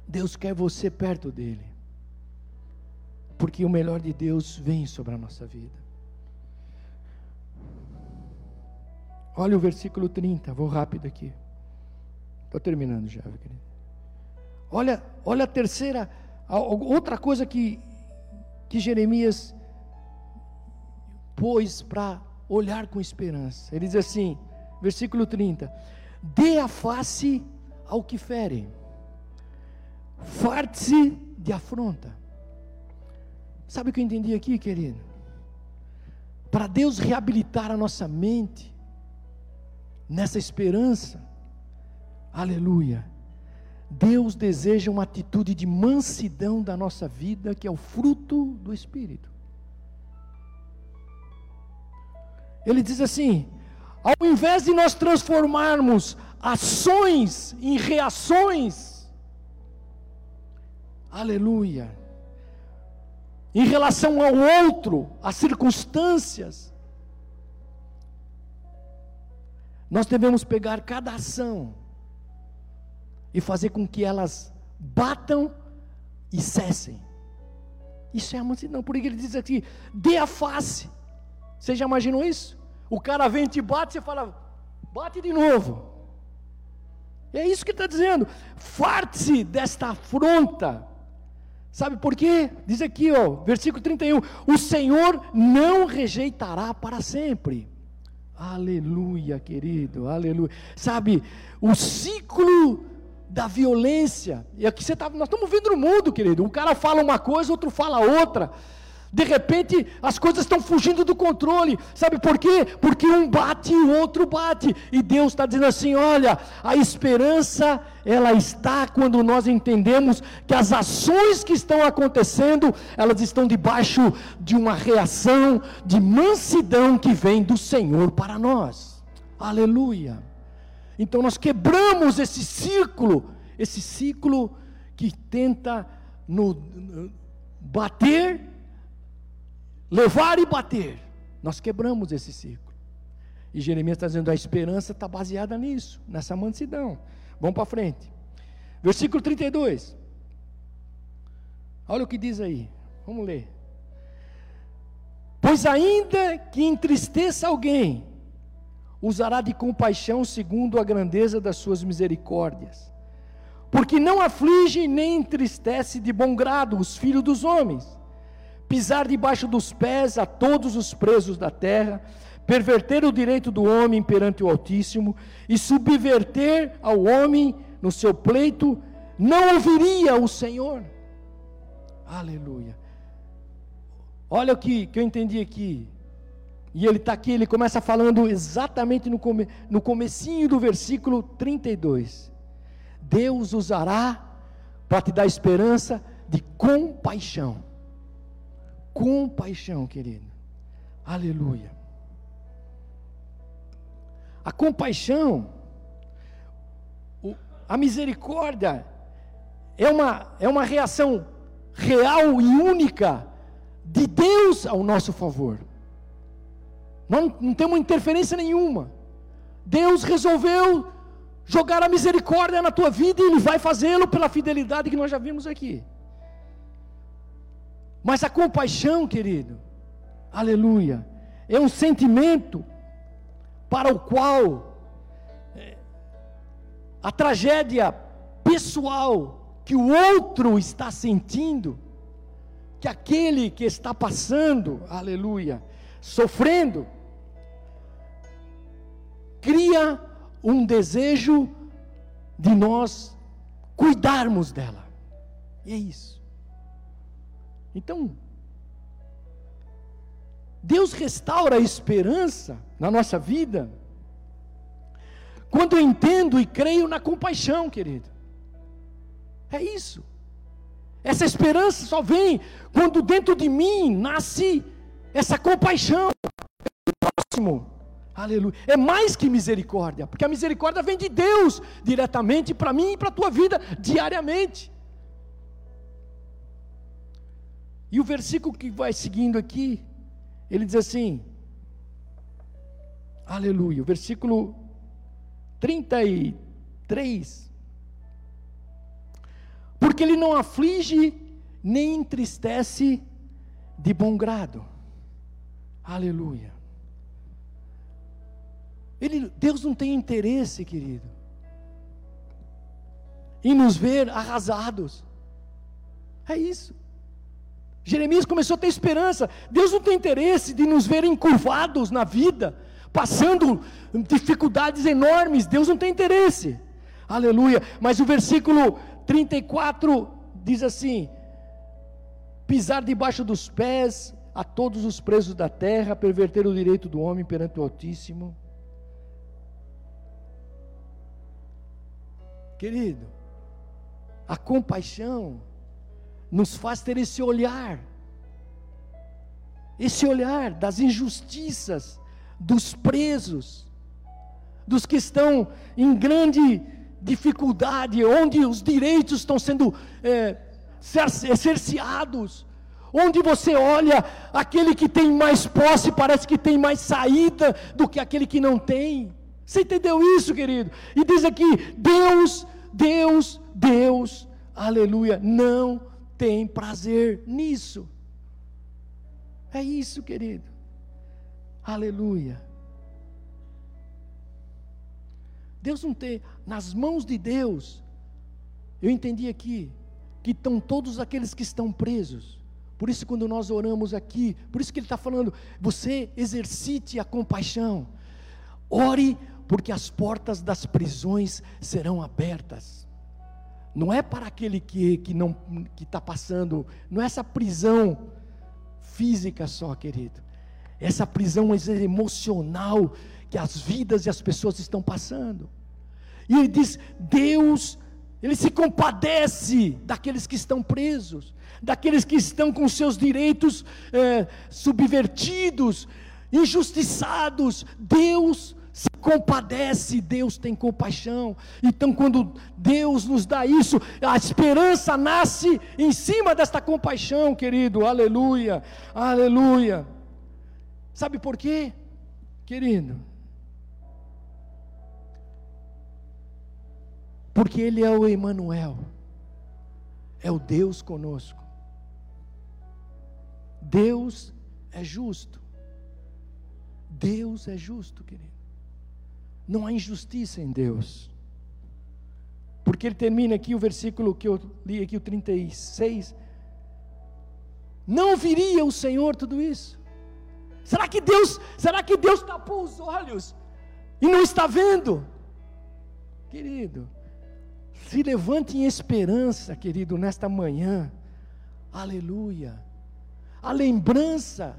Deus quer você perto dele. Porque o melhor de Deus vem sobre a nossa vida. Olha o versículo 30, vou rápido aqui. Estou terminando já, querido. Olha, olha a terceira, outra coisa que, que Jeremias pôs para olhar com esperança. Ele diz assim, versículo 30: Dê a face ao que fere, farte-se de afronta. Sabe o que eu entendi aqui, querido? Para Deus reabilitar a nossa mente, nessa esperança, aleluia. Deus deseja uma atitude de mansidão da nossa vida, que é o fruto do Espírito. Ele diz assim: ao invés de nós transformarmos ações em reações, aleluia, em relação ao outro, às circunstâncias, nós devemos pegar cada ação e fazer com que elas batam e cessem. Isso é a mansidão, por isso ele diz aqui: dê a face. Você já imaginou isso? O cara vem e te bate, você fala, bate de novo. É isso que está dizendo. Farte-se desta afronta. Sabe por quê? Diz aqui, ó, versículo 31: O Senhor não rejeitará para sempre. Aleluia, querido, aleluia. Sabe, o ciclo da violência, e aqui você tá, nós estamos vendo no mundo, querido. Um cara fala uma coisa, outro fala outra. De repente as coisas estão fugindo do controle. Sabe por quê? Porque um bate e o outro bate. E Deus está dizendo assim: olha, a esperança ela está quando nós entendemos que as ações que estão acontecendo, elas estão debaixo de uma reação de mansidão que vem do Senhor para nós. Aleluia. Então nós quebramos esse ciclo, esse ciclo que tenta no, no bater levar e bater. Nós quebramos esse ciclo. E Jeremias está dizendo: a esperança está baseada nisso, nessa mansidão. Vamos para frente. Versículo 32. Olha o que diz aí. Vamos ler. Pois ainda que entristeça alguém, usará de compaixão segundo a grandeza das suas misericórdias. Porque não aflige nem entristece de bom grado os filhos dos homens pisar debaixo dos pés a todos os presos da terra, perverter o direito do homem perante o Altíssimo e subverter ao homem no seu pleito, não ouviria o Senhor. Aleluia. Olha o que, que eu entendi aqui. E ele está aqui, ele começa falando exatamente no, come, no comecinho do versículo 32. Deus usará para te dar esperança de compaixão compaixão, querido. Aleluia. A compaixão, a misericórdia, é uma, é uma reação real e única de Deus ao nosso favor. Não, não temos interferência nenhuma. Deus resolveu jogar a misericórdia na tua vida e Ele vai fazê-lo pela fidelidade que nós já vimos aqui. Mas a compaixão, querido, aleluia, é um sentimento para o qual é, a tragédia pessoal que o outro está sentindo, que aquele que está passando, aleluia, sofrendo, cria um desejo de nós cuidarmos dela. E é isso. Então, Deus restaura a esperança na nossa vida quando eu entendo e creio na compaixão, querido. É isso. Essa esperança só vem quando dentro de mim nasce essa compaixão próximo. Aleluia. É mais que misericórdia, porque a misericórdia vem de Deus diretamente para mim e para a tua vida diariamente. E o versículo que vai seguindo aqui, ele diz assim: Aleluia, o versículo 33. Porque ele não aflige nem entristece de bom grado. Aleluia. Ele, Deus não tem interesse, querido, em nos ver arrasados. É isso. Jeremias começou a ter esperança. Deus não tem interesse de nos ver encurvados na vida, passando dificuldades enormes. Deus não tem interesse. Aleluia. Mas o versículo 34 diz assim: pisar debaixo dos pés a todos os presos da terra, perverter o direito do homem perante o Altíssimo. Querido, a compaixão nos faz ter esse olhar, esse olhar das injustiças, dos presos, dos que estão em grande dificuldade, onde os direitos estão sendo é, cerceados, onde você olha aquele que tem mais posse parece que tem mais saída do que aquele que não tem. Você entendeu isso, querido? E diz aqui: Deus, Deus, Deus, aleluia, não tem prazer nisso. É isso, querido. Aleluia. Deus não tem, nas mãos de Deus, eu entendi aqui, que estão todos aqueles que estão presos. Por isso, quando nós oramos aqui, por isso que Ele está falando, você exercite a compaixão, ore, porque as portas das prisões serão abertas não é para aquele que, que não que está passando, não é essa prisão física só, querido. Essa prisão emocional que as vidas e as pessoas estão passando. E ele diz: Deus, ele se compadece daqueles que estão presos, daqueles que estão com seus direitos é, subvertidos, injustiçados. Deus se compadece, Deus tem compaixão. Então, quando Deus nos dá isso, a esperança nasce em cima desta compaixão, querido. Aleluia, aleluia. Sabe por quê, querido? Porque Ele é o Emanuel, é o Deus conosco. Deus é justo. Deus é justo, querido. Não há injustiça em Deus. Porque ele termina aqui o versículo que eu li aqui, o 36. Não viria o Senhor tudo isso? Será que Deus, será que Deus tapou os olhos e não está vendo? Querido, se levante em esperança, querido, nesta manhã. Aleluia. A lembrança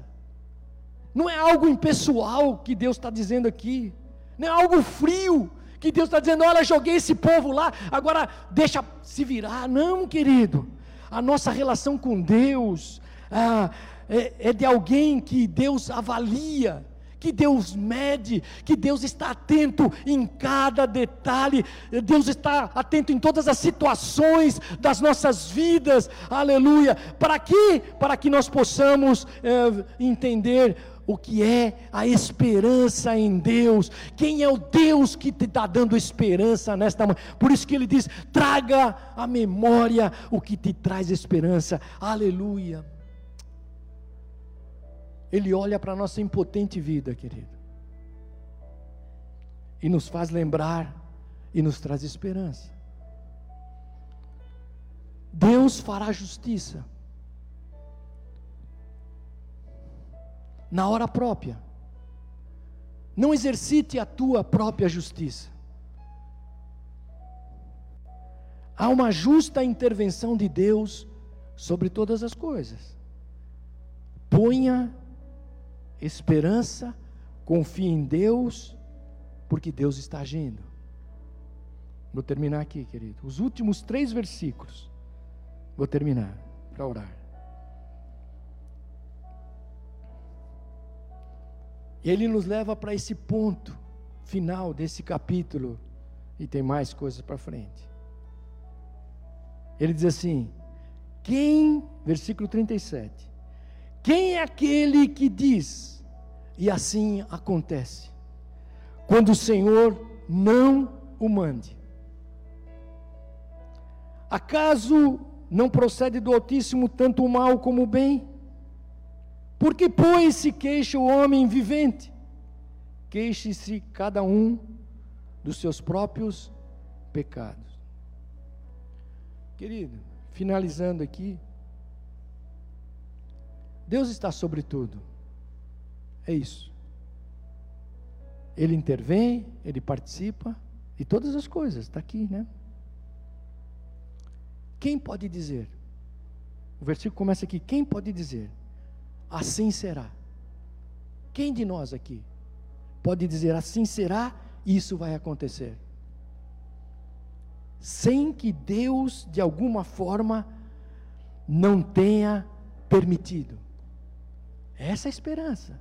não é algo impessoal que Deus está dizendo aqui não é algo frio, que Deus está dizendo: olha, joguei esse povo lá, agora deixa se virar. Não, querido, a nossa relação com Deus ah, é, é de alguém que Deus avalia, que Deus mede, que Deus está atento em cada detalhe, Deus está atento em todas as situações das nossas vidas, aleluia. Para quê? Para que nós possamos é, entender o que é a esperança em Deus, quem é o Deus que te está dando esperança nesta manhã. Por isso que ele diz: traga a memória o que te traz esperança, aleluia. Ele olha para a nossa impotente vida, querido, e nos faz lembrar e nos traz esperança. Deus fará justiça. Na hora própria. Não exercite a tua própria justiça. Há uma justa intervenção de Deus sobre todas as coisas. Ponha esperança, confie em Deus, porque Deus está agindo. Vou terminar aqui, querido. Os últimos três versículos. Vou terminar para orar. Ele nos leva para esse ponto final desse capítulo, e tem mais coisas para frente. Ele diz assim: quem, versículo 37, quem é aquele que diz, e assim acontece, quando o Senhor não o mande? Acaso não procede do Altíssimo tanto o mal como o bem? Porque, pois, se queixa o homem vivente, queixe-se cada um dos seus próprios pecados. Querido, finalizando aqui, Deus está sobre tudo. É isso. Ele intervém, ele participa de todas as coisas, está aqui, né? Quem pode dizer? O versículo começa aqui: quem pode dizer? Assim será. Quem de nós aqui pode dizer assim será isso vai acontecer? Sem que Deus, de alguma forma, não tenha permitido. Essa é a esperança.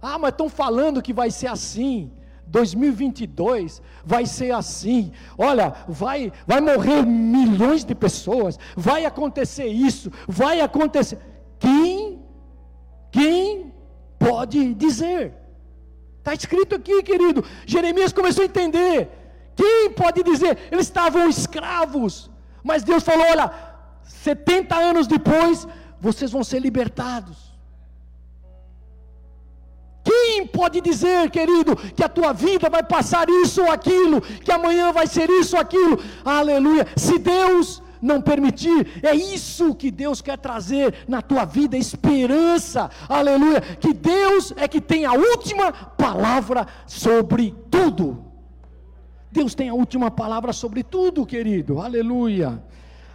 Ah, mas estão falando que vai ser assim. 2022 vai ser assim. Olha, vai vai morrer milhões de pessoas, vai acontecer isso, vai acontecer. Quem pode dizer? Está escrito aqui, querido. Jeremias começou a entender. Quem pode dizer? Eles estavam escravos, mas Deus falou: olha, 70 anos depois, vocês vão ser libertados. Quem pode dizer, querido, que a tua vida vai passar isso ou aquilo, que amanhã vai ser isso ou aquilo? Aleluia. Se Deus não permitir, é isso que Deus quer trazer na tua vida, esperança. Aleluia. Que Deus é que tem a última palavra sobre tudo. Deus tem a última palavra sobre tudo, querido. Aleluia.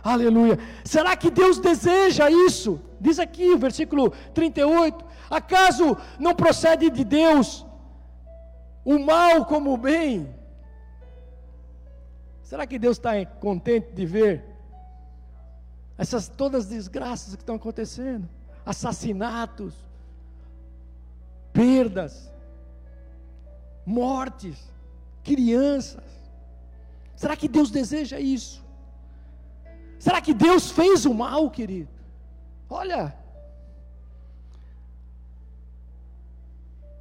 Aleluia. Será que Deus deseja isso? Diz aqui o versículo 38. Acaso não procede de Deus o mal como o bem? Será que Deus está contente de ver essas todas as desgraças que estão acontecendo? Assassinatos, perdas, mortes, crianças. Será que Deus deseja isso? Será que Deus fez o mal, querido? Olha,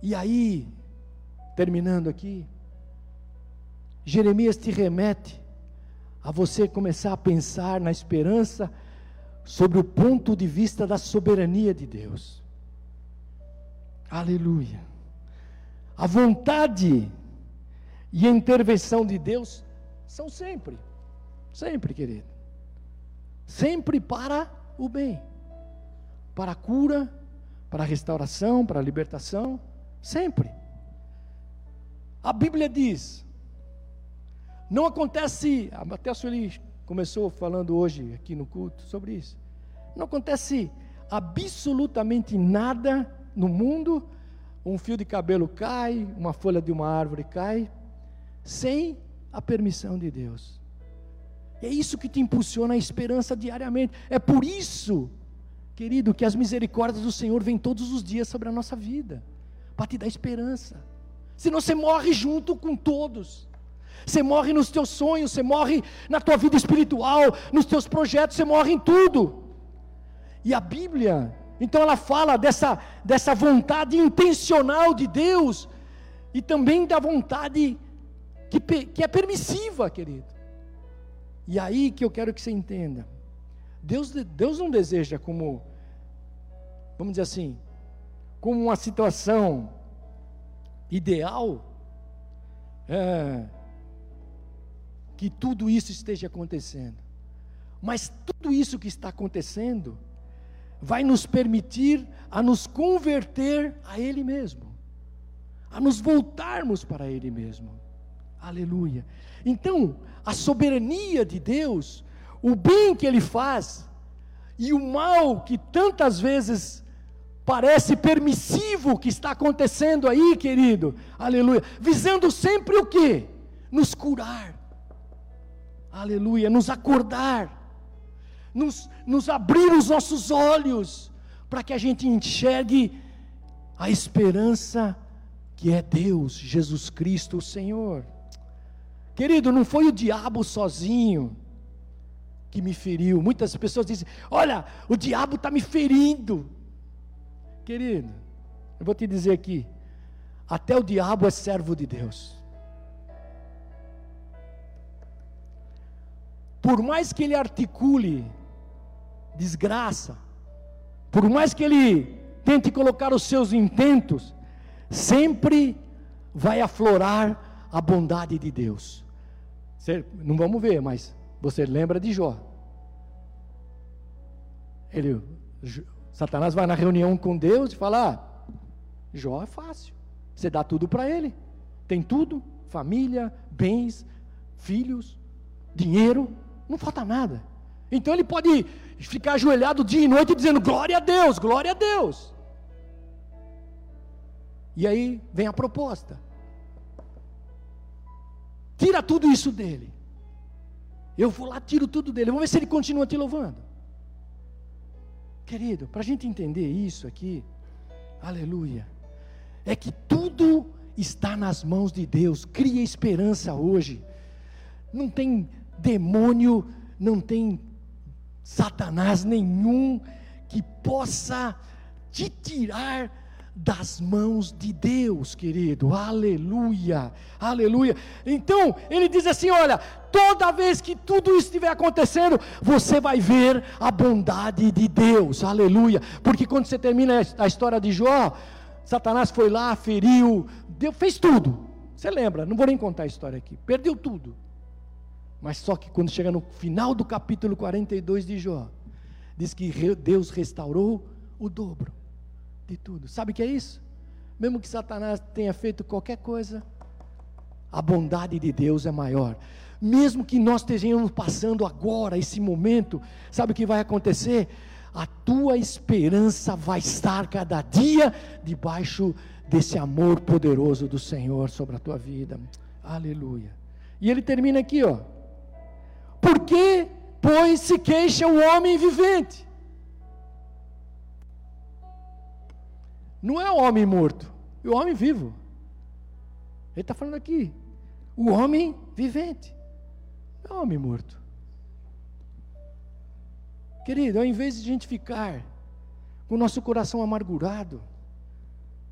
E aí, terminando aqui, Jeremias te remete a você começar a pensar na esperança sobre o ponto de vista da soberania de Deus. Aleluia. A vontade e a intervenção de Deus são sempre, sempre, querido, sempre para o bem, para a cura, para a restauração, para a libertação. Sempre. A Bíblia diz: não acontece, até a Sueli começou falando hoje aqui no culto sobre isso. Não acontece absolutamente nada no mundo, um fio de cabelo cai, uma folha de uma árvore cai, sem a permissão de Deus. É isso que te impulsiona a esperança diariamente. É por isso, querido, que as misericórdias do Senhor vêm todos os dias sobre a nossa vida para te dar esperança. Senão você morre junto com todos. Você morre nos teus sonhos, você morre na tua vida espiritual, nos teus projetos, você morre em tudo. E a Bíblia, então ela fala dessa, dessa vontade intencional de Deus e também da vontade que, que é permissiva, querido. E aí que eu quero que você entenda. Deus, Deus não deseja como, vamos dizer assim, como uma situação ideal, é, que tudo isso esteja acontecendo. Mas tudo isso que está acontecendo vai nos permitir a nos converter a Ele mesmo, a nos voltarmos para Ele mesmo. Aleluia. Então, a soberania de Deus, o bem que Ele faz e o mal que tantas vezes Parece permissivo que está acontecendo aí, querido. Aleluia. Visando sempre o que? Nos curar. Aleluia. Nos acordar. Nos, nos abrir os nossos olhos. Para que a gente enxergue a esperança que é Deus, Jesus Cristo, o Senhor. Querido, não foi o diabo sozinho que me feriu. Muitas pessoas dizem: Olha, o diabo está me ferindo. Querido, eu vou te dizer aqui: até o diabo é servo de Deus. Por mais que ele articule desgraça, por mais que ele tente colocar os seus intentos, sempre vai aflorar a bondade de Deus. não vamos ver, mas você lembra de Jó. Ele, Satanás vai na reunião com Deus e fala: ah, Jó é fácil. Você dá tudo para ele. Tem tudo: família, bens, filhos, dinheiro, não falta nada. Então ele pode ficar ajoelhado dia e noite dizendo: glória a Deus, glória a Deus. E aí vem a proposta: tira tudo isso dele. Eu vou lá, tiro tudo dele. Vamos ver se ele continua te louvando. Querido, para a gente entender isso aqui, aleluia, é que tudo está nas mãos de Deus. Cria esperança hoje. Não tem demônio, não tem Satanás nenhum que possa te tirar das mãos de Deus, querido. Aleluia. Aleluia. Então, ele diz assim: olha, toda vez que tudo isso estiver acontecendo, você vai ver a bondade de Deus. Aleluia. Porque quando você termina a história de Jó, Satanás foi lá, feriu, deu, fez tudo. Você lembra? Não vou nem contar a história aqui. Perdeu tudo. Mas só que quando chega no final do capítulo 42 de Jó, diz que Deus restaurou o dobro de tudo. Sabe o que é isso? Mesmo que Satanás tenha feito qualquer coisa, a bondade de Deus é maior. Mesmo que nós estejamos passando agora, esse momento, sabe o que vai acontecer? A tua esperança vai estar cada dia debaixo desse amor poderoso do Senhor sobre a tua vida. Aleluia. E ele termina aqui, ó. Por que, pois, se queixa o homem vivente? Não é o homem morto, é o homem vivo. Ele está falando aqui, o homem vivente, não é o homem morto. Querido, ao invés de a gente ficar com o nosso coração amargurado,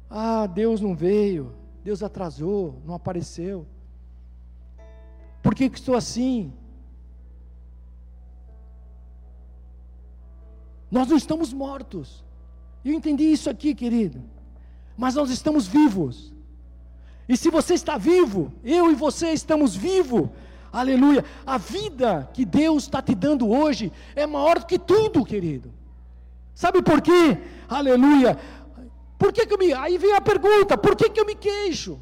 ah, Deus não veio, Deus atrasou, não apareceu. Por que, que estou assim? Nós não estamos mortos. Eu entendi isso aqui, querido. Mas nós estamos vivos. E se você está vivo, eu e você estamos vivos. Aleluia. A vida que Deus está te dando hoje é maior do que tudo, querido. Sabe por quê? Aleluia. Por que, que eu me. Aí vem a pergunta: por que, que eu me queixo?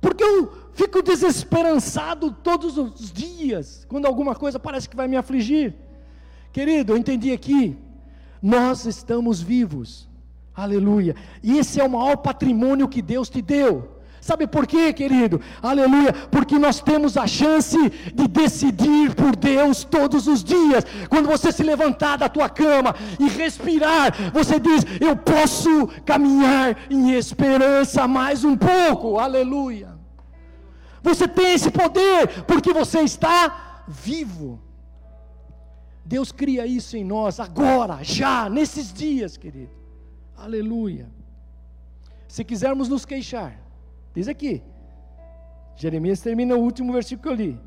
Porque eu fico desesperançado todos os dias, quando alguma coisa parece que vai me afligir. Querido, eu entendi aqui, nós estamos vivos, aleluia, e esse é o maior patrimônio que Deus te deu. Sabe por quê, querido? Aleluia, porque nós temos a chance de decidir por Deus todos os dias. Quando você se levantar da tua cama e respirar, você diz: Eu posso caminhar em esperança mais um pouco. Aleluia. Você tem esse poder porque você está vivo. Deus cria isso em nós agora, já, nesses dias, querido. Aleluia. Se quisermos nos queixar, diz aqui. Jeremias termina o último versículo que eu li.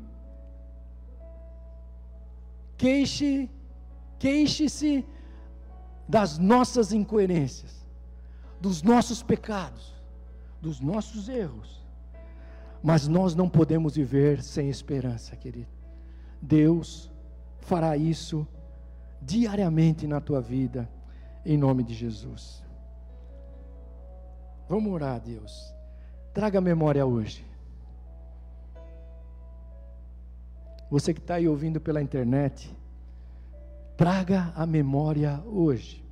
Queixe, queixe-se das nossas incoerências, dos nossos pecados, dos nossos erros mas nós não podemos viver sem esperança, querido. Deus fará isso diariamente na tua vida, em nome de Jesus. Vamos orar, Deus. Traga memória hoje. Você que está aí ouvindo pela internet, traga a memória hoje.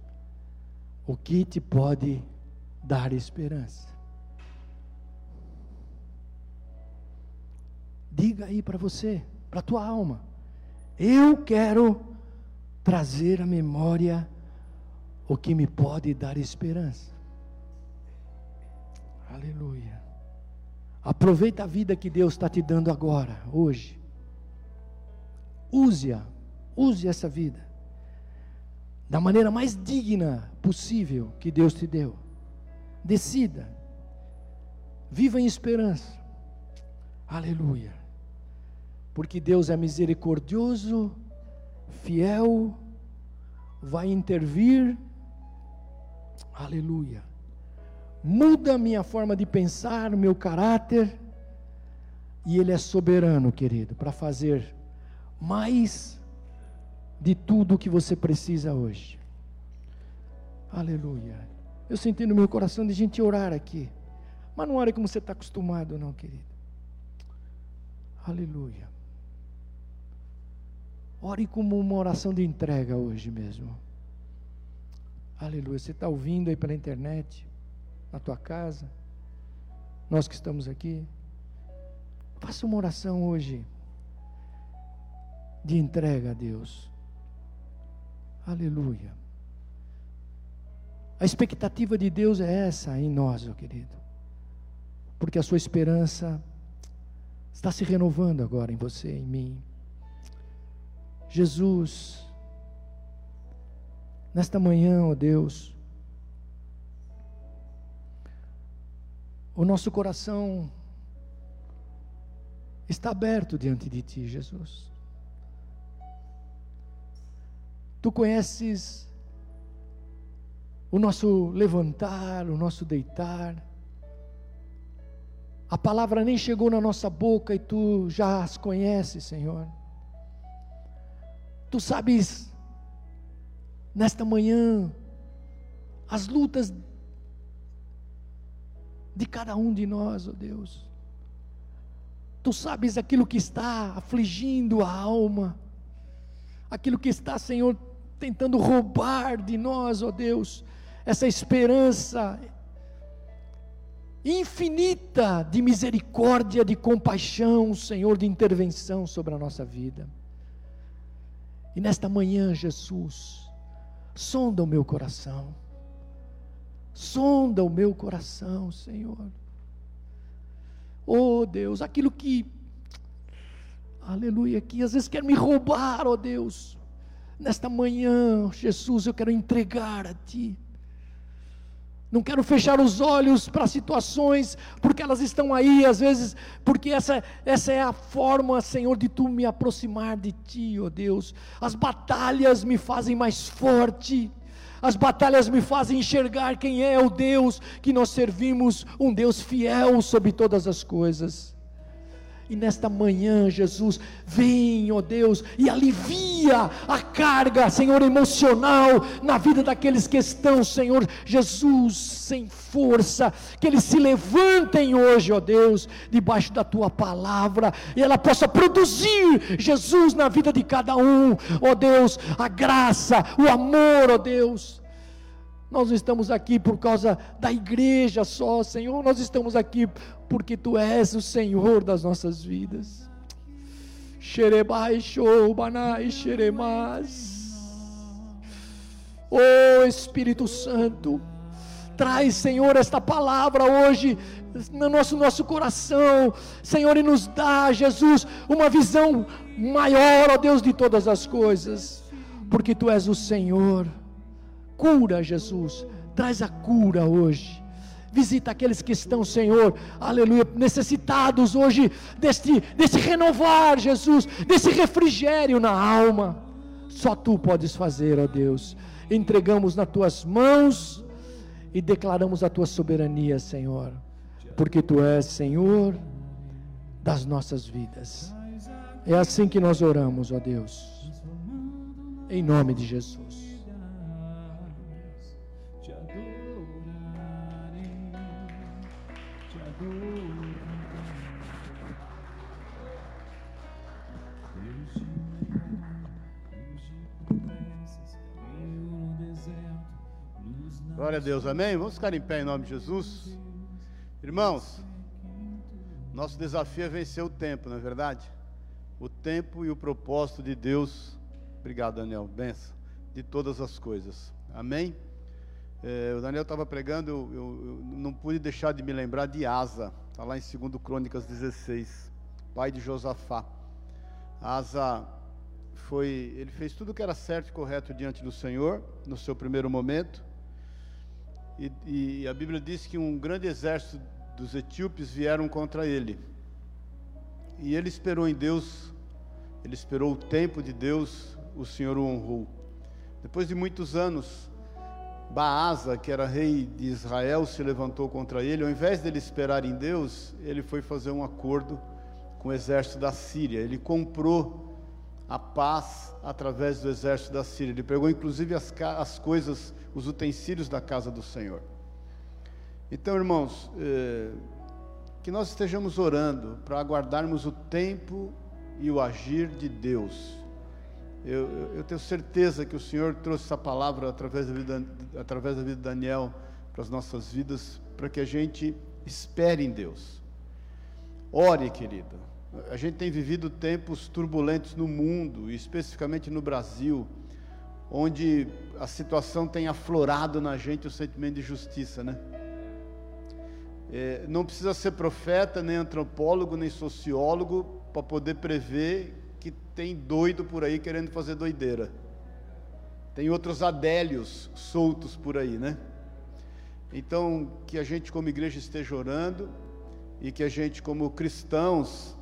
O que te pode dar esperança? Diga aí para você, para a tua alma. Eu quero trazer à memória o que me pode dar esperança. Aleluia. Aproveita a vida que Deus está te dando agora, hoje. Use-a, use essa vida da maneira mais digna possível que Deus te deu. Decida, viva em esperança. Aleluia porque Deus é misericordioso, fiel, vai intervir. Aleluia. Muda minha forma de pensar, meu caráter. E Ele é soberano, querido, para fazer mais de tudo o que você precisa hoje. Aleluia. Eu senti no meu coração de gente orar aqui. Mas não ore como você está acostumado, não, querido. Aleluia. Ore como uma oração de entrega hoje mesmo. Aleluia. Você está ouvindo aí pela internet, na tua casa, nós que estamos aqui. Faça uma oração hoje de entrega a Deus. Aleluia. A expectativa de Deus é essa em nós, meu querido. Porque a sua esperança está se renovando agora em você, em mim. Jesus, nesta manhã, ó Deus, o nosso coração está aberto diante de Ti, Jesus. Tu conheces o nosso levantar, o nosso deitar. A palavra nem chegou na nossa boca e tu já as conheces, Senhor. Tu sabes, nesta manhã, as lutas de cada um de nós, ó oh Deus. Tu sabes aquilo que está afligindo a alma, aquilo que está, Senhor, tentando roubar de nós, ó Deus, essa esperança infinita de misericórdia, de compaixão, Senhor, de intervenção sobre a nossa vida. E nesta manhã, Jesus, sonda o meu coração, sonda o meu coração, Senhor. Oh Deus, aquilo que, aleluia, que às vezes quer me roubar, oh Deus, Nesta manhã, Jesus, eu quero entregar a Ti. Não quero fechar os olhos para situações, porque elas estão aí, às vezes, porque essa, essa é a forma, Senhor, de Tu me aproximar de Ti, ó oh Deus. As batalhas me fazem mais forte, as batalhas me fazem enxergar quem é o Deus que nós servimos, um Deus fiel sobre todas as coisas. E nesta manhã, Jesus, vem, ó Deus, e alivia a carga, Senhor, emocional na vida daqueles que estão, Senhor, Jesus, sem força, que eles se levantem hoje, ó Deus, debaixo da tua palavra, e ela possa produzir, Jesus, na vida de cada um, ó Deus, a graça, o amor, ó Deus. Nós não estamos aqui por causa da igreja só, Senhor, nós estamos aqui porque tu és o Senhor das nossas vidas. Xerebai, Shoubanai, Xeremas. Oh Espírito Santo, traz, Senhor, esta palavra hoje no nosso, nosso coração, Senhor, e nos dá, Jesus, uma visão maior, ó Deus, de todas as coisas, porque Tu és o Senhor. Cura, Jesus, traz a cura hoje Visita aqueles que estão, Senhor, aleluia, necessitados hoje deste, desse renovar, Jesus, desse refrigério na alma. Só tu podes fazer, ó Deus. Entregamos nas tuas mãos e declaramos a tua soberania, Senhor, porque tu és Senhor das nossas vidas. É assim que nós oramos, ó Deus, em nome de Jesus. Glória a Deus, amém? Vamos ficar em pé em nome de Jesus. Irmãos, nosso desafio é vencer o tempo, não é verdade? O tempo e o propósito de Deus. Obrigado, Daniel. Benção. De todas as coisas. Amém? É, o Daniel estava pregando, eu, eu, eu, não pude deixar de me lembrar de Asa. Está lá em 2 Crônicas 16. Pai de Josafá. Asa foi, ele fez tudo o que era certo e correto diante do Senhor, no seu primeiro momento e, e a Bíblia diz que um grande exército dos etíopes vieram contra ele. E ele esperou em Deus, ele esperou o tempo de Deus, o Senhor o honrou. Depois de muitos anos, Baasa, que era rei de Israel, se levantou contra ele. Ao invés dele esperar em Deus, ele foi fazer um acordo com o exército da Síria. Ele comprou a paz através do exército da Síria. Ele pegou inclusive as, as coisas, os utensílios da casa do Senhor. Então, irmãos, eh, que nós estejamos orando para aguardarmos o tempo e o agir de Deus. Eu, eu, eu, tenho certeza que o Senhor trouxe essa palavra através da vida, através da vida de Daniel para as nossas vidas, para que a gente espere em Deus. Ore, querida. A gente tem vivido tempos turbulentos no mundo, e especificamente no Brasil, onde a situação tem aflorado na gente o sentimento de justiça, né? É, não precisa ser profeta, nem antropólogo, nem sociólogo para poder prever que tem doido por aí querendo fazer doideira. Tem outros adélios soltos por aí, né? Então, que a gente como igreja esteja orando e que a gente como cristãos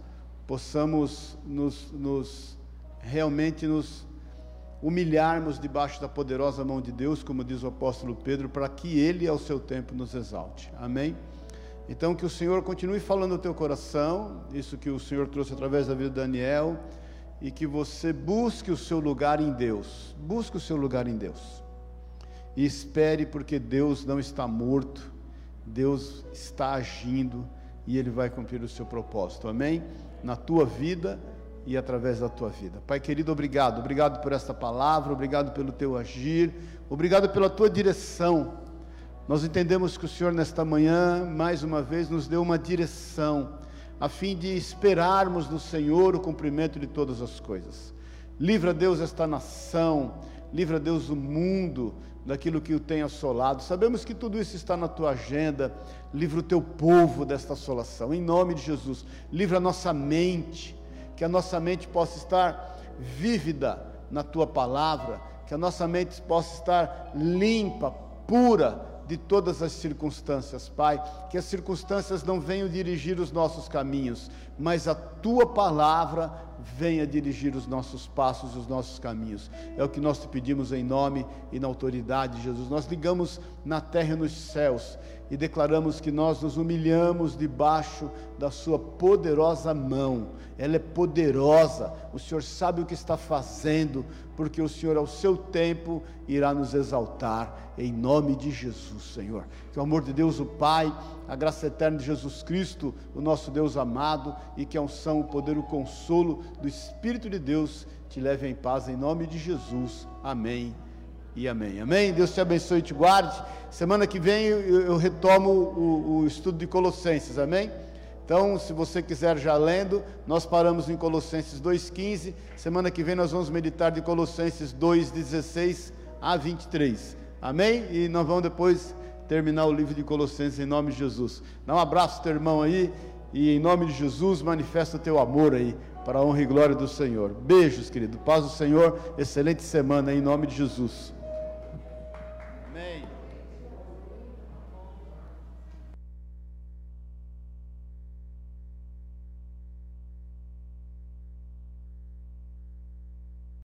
possamos nos, nos realmente nos humilharmos debaixo da poderosa mão de Deus, como diz o apóstolo Pedro, para que Ele ao seu tempo nos exalte. Amém? Então, que o Senhor continue falando no teu coração, isso que o Senhor trouxe através da vida de Daniel, e que você busque o seu lugar em Deus. Busque o seu lugar em Deus. E espere, porque Deus não está morto, Deus está agindo e Ele vai cumprir o seu propósito. Amém? Na tua vida e através da tua vida. Pai querido, obrigado. Obrigado por esta palavra, obrigado pelo teu agir, obrigado pela tua direção. Nós entendemos que o Senhor, nesta manhã, mais uma vez, nos deu uma direção, a fim de esperarmos no Senhor o cumprimento de todas as coisas. Livra, Deus, esta nação, livra, Deus, o mundo daquilo que o tem assolado. Sabemos que tudo isso está na tua agenda. Livra o teu povo desta assolação, em nome de Jesus. Livra a nossa mente, que a nossa mente possa estar vívida na tua palavra, que a nossa mente possa estar limpa, pura de todas as circunstâncias, Pai. Que as circunstâncias não venham dirigir os nossos caminhos, mas a tua palavra venha dirigir os nossos passos e os nossos caminhos. É o que nós te pedimos em nome e na autoridade de Jesus. Nós ligamos na terra e nos céus e declaramos que nós nos humilhamos debaixo da Sua poderosa mão. Ela é poderosa, o Senhor sabe o que está fazendo, porque o Senhor, ao seu tempo, irá nos exaltar, em nome de Jesus, Senhor. Que o amor de Deus, o Pai, a graça eterna de Jesus Cristo, o nosso Deus amado, e que a unção, o poder, o consolo do Espírito de Deus te leve em paz, em nome de Jesus. Amém e amém. Amém? Deus te abençoe e te guarde. Semana que vem eu, eu retomo o, o, estudo de Colossenses, amém? Então, se você quiser já lendo, nós paramos em Colossenses 2,15. Semana que vem nós vamos meditar de Colossenses 2,16 a 23. Amém? E nós vamos depois terminar o livro de Colossenses em nome de Jesus. Dá um abraço teu irmão aí e em nome de Jesus manifesta teu amor aí para a honra e glória do Senhor. Beijos, querido. Paz do Senhor. Excelente semana em nome de Jesus.